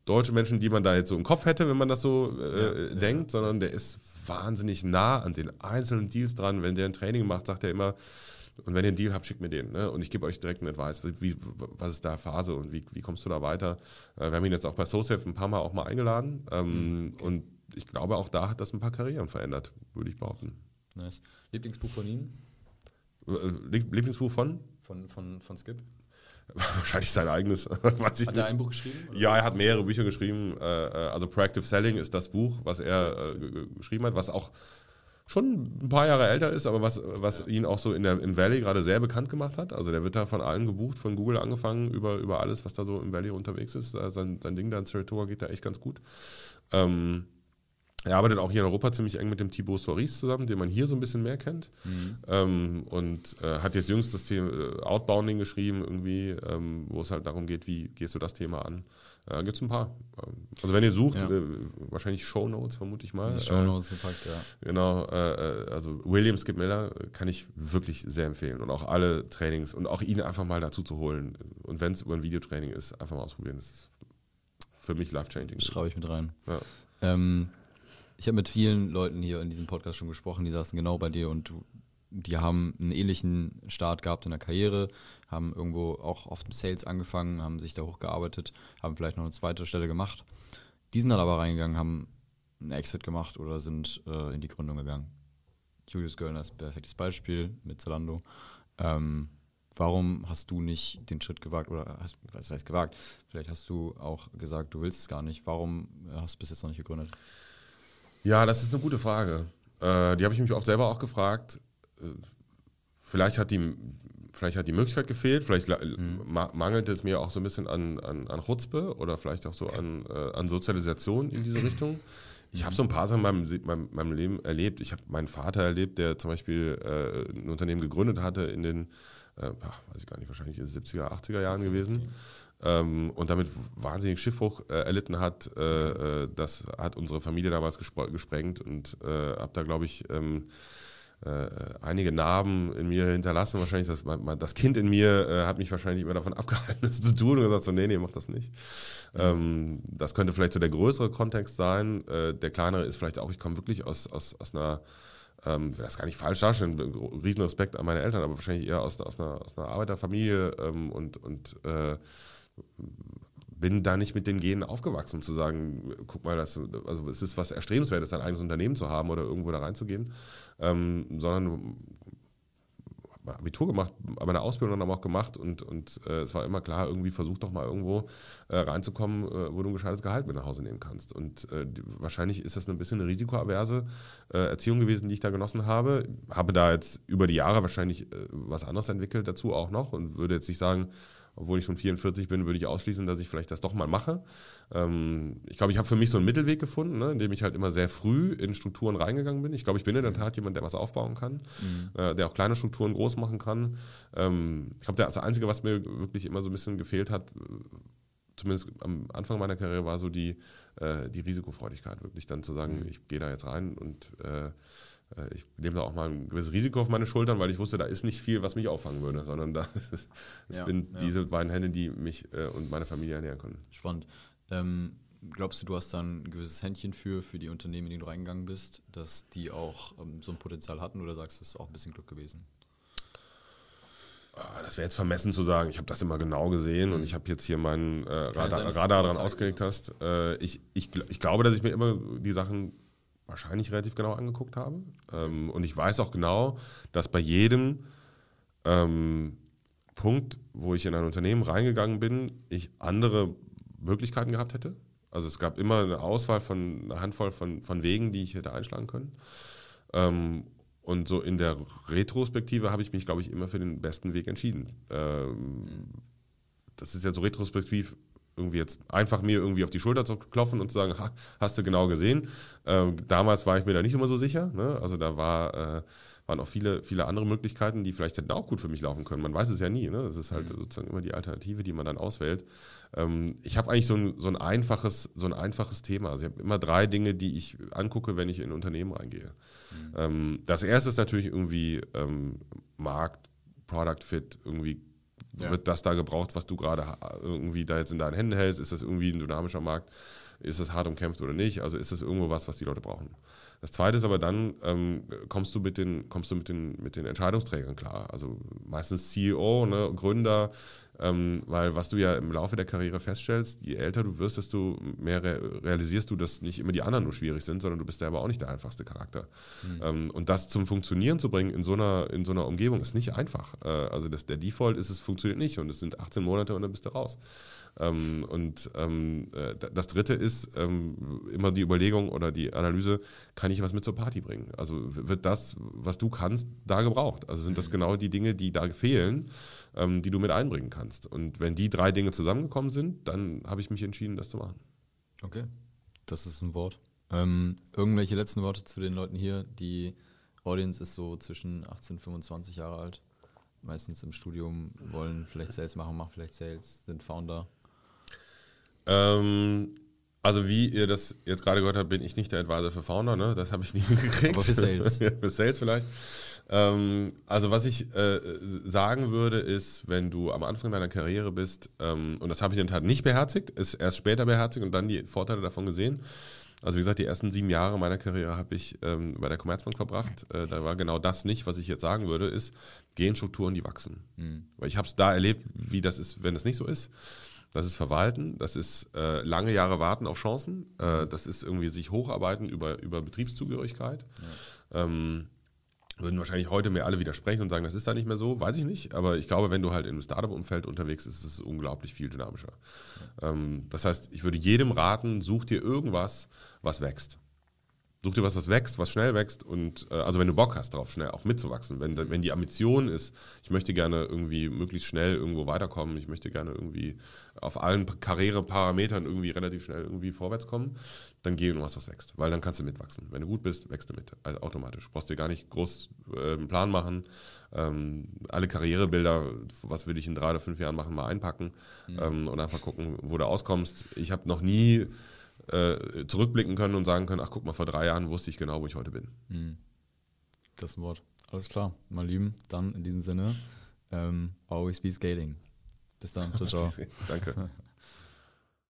deutsche Menschen, die man da jetzt so im Kopf hätte, wenn man das so äh, ja, denkt, ja. sondern der ist wahnsinnig nah an den einzelnen Deals dran. Wenn der ein Training macht, sagt er immer, und wenn ihr einen Deal habt, schickt mir den. Ne? Und ich gebe euch direkt einen Advice. Wie, was ist da Phase und wie, wie kommst du da weiter? Äh, wir haben ihn jetzt auch bei SoSafe ein paar Mal auch mal eingeladen. Ähm, mhm. Und ich glaube, auch da hat das ein paar Karrieren verändert, würde ich behaupten. Nice. Lieblingsbuch von Ihnen? Äh, Lieblingsbuch von? Von, von, von Skip? Wahrscheinlich sein eigenes. hat er ein Buch geschrieben? Oder? Ja, er hat mehrere Bücher geschrieben. Äh, äh, also Proactive Selling ist das Buch, was er äh, geschrieben hat, was auch schon ein paar Jahre älter ist, aber was, was ihn auch so in der, im Valley gerade sehr bekannt gemacht hat. Also der wird da von allen gebucht, von Google angefangen, über, über alles, was da so im Valley unterwegs ist. Sein, sein Ding da in Saratoga geht da echt ganz gut. Ähm, er arbeitet auch hier in Europa ziemlich eng mit dem Thibaut Soris zusammen, den man hier so ein bisschen mehr kennt. Mhm. Ähm, und äh, hat jetzt jüngst das Thema äh, Outbounding geschrieben, irgendwie, ähm, wo es halt darum geht, wie gehst du das Thema an. Äh, Gibt es ein paar. Ähm, also wenn ihr sucht, ja. äh, wahrscheinlich Show Notes, vermute ich mal. Show Notes gepackt, ja. Genau, äh, äh, also William Skip Miller kann ich wirklich sehr empfehlen. Und auch alle Trainings und auch ihn einfach mal dazu zu holen. Und wenn es über ein Videotraining ist, einfach mal ausprobieren. Das ist für mich life-changing. Schreibe ich mit rein. Ja. Ähm, ich habe mit vielen Leuten hier in diesem Podcast schon gesprochen, die saßen genau bei dir und du, die haben einen ähnlichen Start gehabt in der Karriere, haben irgendwo auch oft im Sales angefangen, haben sich da hochgearbeitet, haben vielleicht noch eine zweite Stelle gemacht. Die sind dann aber reingegangen, haben einen Exit gemacht oder sind äh, in die Gründung gegangen. Julius Göllner ist ein perfektes Beispiel mit Zalando. Ähm, warum hast du nicht den Schritt gewagt oder hast, was heißt gewagt? Vielleicht hast du auch gesagt, du willst es gar nicht. Warum hast du bis jetzt noch nicht gegründet? Ja, das ist eine gute Frage. Äh, die habe ich mich oft selber auch gefragt. Äh, vielleicht hat die, vielleicht hat die Möglichkeit gefehlt, vielleicht mhm. mangelt es mir auch so ein bisschen an, an, an Chutzpe oder vielleicht auch so an, äh, an Sozialisation in diese Richtung. Ich habe so ein paar Sachen in meinem, meinem, meinem Leben erlebt. Ich habe meinen Vater erlebt, der zum Beispiel äh, ein Unternehmen gegründet hatte in den, äh, weiß ich gar nicht, wahrscheinlich in den 70er, 80er Jahren gewesen. Ähm, und damit wahnsinnig Schiffbruch äh, erlitten hat. Äh, äh, das hat unsere Familie damals gesprengt und äh, habe da, glaube ich, ähm, äh, einige Narben in mir hinterlassen. Wahrscheinlich das, das Kind in mir hat mich wahrscheinlich immer davon abgehalten, das zu tun und gesagt so, nee, nee, mach das nicht. Ähm, das könnte vielleicht so der größere Kontext sein. Der kleinere ist vielleicht auch, ich komme wirklich aus, aus, aus einer ähm, will das gar nicht falsch darstellen, riesen Respekt an meine Eltern, aber wahrscheinlich eher aus, aus, einer, aus einer Arbeiterfamilie ähm, und, und äh, bin da nicht mit den Genen aufgewachsen, zu sagen, guck mal, das, also es ist was Erstrebenswertes, ein eigenes Unternehmen zu haben oder irgendwo da reinzugehen, ähm, sondern Abitur gemacht, aber eine Ausbildung dann auch gemacht und, und äh, es war immer klar, irgendwie versuch doch mal irgendwo äh, reinzukommen, äh, wo du ein gescheites Gehalt mit nach Hause nehmen kannst. Und äh, die, wahrscheinlich ist das ein bisschen eine risikoaverse äh, Erziehung gewesen, die ich da genossen habe. Habe da jetzt über die Jahre wahrscheinlich äh, was anderes entwickelt dazu auch noch und würde jetzt nicht sagen, obwohl ich schon 44 bin, würde ich ausschließen, dass ich vielleicht das doch mal mache. Ähm, ich glaube, ich habe für mich so einen Mittelweg gefunden, ne, indem ich halt immer sehr früh in Strukturen reingegangen bin. Ich glaube, ich bin in der Tat jemand, der was aufbauen kann, mhm. äh, der auch kleine Strukturen groß machen kann. Ähm, ich glaube, das Einzige, was mir wirklich immer so ein bisschen gefehlt hat, zumindest am Anfang meiner Karriere, war so die, äh, die Risikofreudigkeit, wirklich dann zu sagen, mhm. ich gehe da jetzt rein und äh, ich nehme da auch mal ein gewisses Risiko auf meine Schultern, weil ich wusste, da ist nicht viel, was mich auffangen würde, sondern da ist, es ja, sind ja. diese beiden Hände, die mich äh, und meine Familie ernähren können. Spannend. Ähm, glaubst du, du hast dann ein gewisses Händchen für, für die Unternehmen, in die du reingegangen bist, dass die auch ähm, so ein Potenzial hatten oder sagst du, es ist auch ein bisschen Glück gewesen? Ah, das wäre jetzt vermessen zu sagen, ich habe das immer genau gesehen mhm. und ich habe jetzt hier meinen äh, Radar, Radar dran ausgelegt hast. Äh, ich, ich, ich glaube, dass ich mir immer die Sachen wahrscheinlich relativ genau angeguckt habe. Ähm, und ich weiß auch genau, dass bei jedem ähm, Punkt, wo ich in ein Unternehmen reingegangen bin, ich andere Möglichkeiten gehabt hätte. Also es gab immer eine Auswahl von einer Handvoll von, von Wegen, die ich hätte einschlagen können. Ähm, und so in der Retrospektive habe ich mich, glaube ich, immer für den besten Weg entschieden. Ähm, das ist ja so retrospektiv irgendwie jetzt einfach mir irgendwie auf die Schulter zu klopfen und zu sagen, ha, hast du genau gesehen. Ähm, damals war ich mir da nicht immer so sicher. Ne? Also da war, äh, waren auch viele, viele andere Möglichkeiten, die vielleicht hätten auch gut für mich laufen können. Man weiß es ja nie. Ne? Das ist halt mhm. sozusagen immer die Alternative, die man dann auswählt. Ähm, ich habe eigentlich so ein, so, ein einfaches, so ein einfaches Thema. Also ich habe immer drei Dinge, die ich angucke, wenn ich in ein Unternehmen reingehe. Mhm. Ähm, das erste ist natürlich irgendwie ähm, Markt, Product Fit, irgendwie ja. Wird das da gebraucht, was du gerade irgendwie da jetzt in deinen Händen hältst? Ist das irgendwie ein dynamischer Markt? Ist das hart umkämpft oder nicht? Also ist das irgendwo was, was die Leute brauchen? Das zweite ist aber dann, ähm, kommst du mit den, kommst du mit den, mit den Entscheidungsträgern klar. Also meistens CEO, ne, Gründer, ähm, weil was du ja im Laufe der Karriere feststellst, je älter du wirst, desto mehr re realisierst du, dass nicht immer die anderen nur schwierig sind, sondern du bist ja aber auch nicht der einfachste Charakter. Mhm. Ähm, und das zum Funktionieren zu bringen in so einer, in so einer Umgebung ist nicht einfach. Äh, also das, der Default ist, es funktioniert nicht und es sind 18 Monate und dann bist du raus. Ähm, und ähm, äh, das dritte ist ähm, immer die Überlegung oder die Analyse, kann ich was mit zur Party bringen? Also wird das, was du kannst, da gebraucht? Also sind das mhm. genau die Dinge, die da fehlen, ähm, die du mit einbringen kannst? Und wenn die drei Dinge zusammengekommen sind, dann habe ich mich entschieden, das zu machen. Okay, das ist ein Wort. Ähm, irgendwelche letzten Worte zu den Leuten hier? Die Audience ist so zwischen 18 und 25 Jahre alt meistens im Studium wollen vielleicht Sales machen, machen vielleicht Sales, sind Founder. Ähm, also wie ihr das jetzt gerade gehört habt, bin ich nicht der Advisor für Founder, ne? Das habe ich nie gekriegt. Aber für Sales. für Sales vielleicht. Ähm, also was ich äh, sagen würde, ist, wenn du am Anfang deiner Karriere bist, ähm, und das habe ich in der Tat nicht beherzigt, ist erst später beherzigt und dann die Vorteile davon gesehen. Also wie gesagt, die ersten sieben Jahre meiner Karriere habe ich ähm, bei der Commerzbank verbracht. Äh, da war genau das nicht, was ich jetzt sagen würde, ist Genstrukturen, die wachsen. Mhm. Weil ich habe es da erlebt, wie das ist, wenn es nicht so ist. Das ist Verwalten, das ist äh, lange Jahre warten auf Chancen, äh, das ist irgendwie sich hocharbeiten über, über Betriebszugehörigkeit. Ja. Ähm, würden wahrscheinlich heute mir alle widersprechen und sagen, das ist da nicht mehr so, weiß ich nicht. Aber ich glaube, wenn du halt im Startup-Umfeld unterwegs bist, ist es unglaublich viel dynamischer. Ja. Ähm, das heißt, ich würde jedem raten, such dir irgendwas, was wächst. Such dir was, was wächst, was schnell wächst und äh, also wenn du Bock hast darauf, schnell auch mitzuwachsen, wenn, wenn die Ambition ist, ich möchte gerne irgendwie möglichst schnell irgendwo weiterkommen, ich möchte gerne irgendwie auf allen Karriereparametern irgendwie relativ schnell irgendwie vorwärts kommen, dann geh in was, was wächst, weil dann kannst du mitwachsen. Wenn du gut bist, wächst du mit, also automatisch. Brauchst dir gar nicht groß äh, einen Plan machen, ähm, alle Karrierebilder, was will ich in drei oder fünf Jahren machen, mal einpacken mhm. ähm, und einfach gucken, wo du auskommst. Ich habe noch nie äh, zurückblicken können und sagen können, ach guck mal, vor drei Jahren wusste ich genau, wo ich heute bin. Mhm. Das Wort. Alles klar, mein Lieben. Dann in diesem Sinne, ähm, always be scaling. Bis dann. Ciao, ciao. Danke.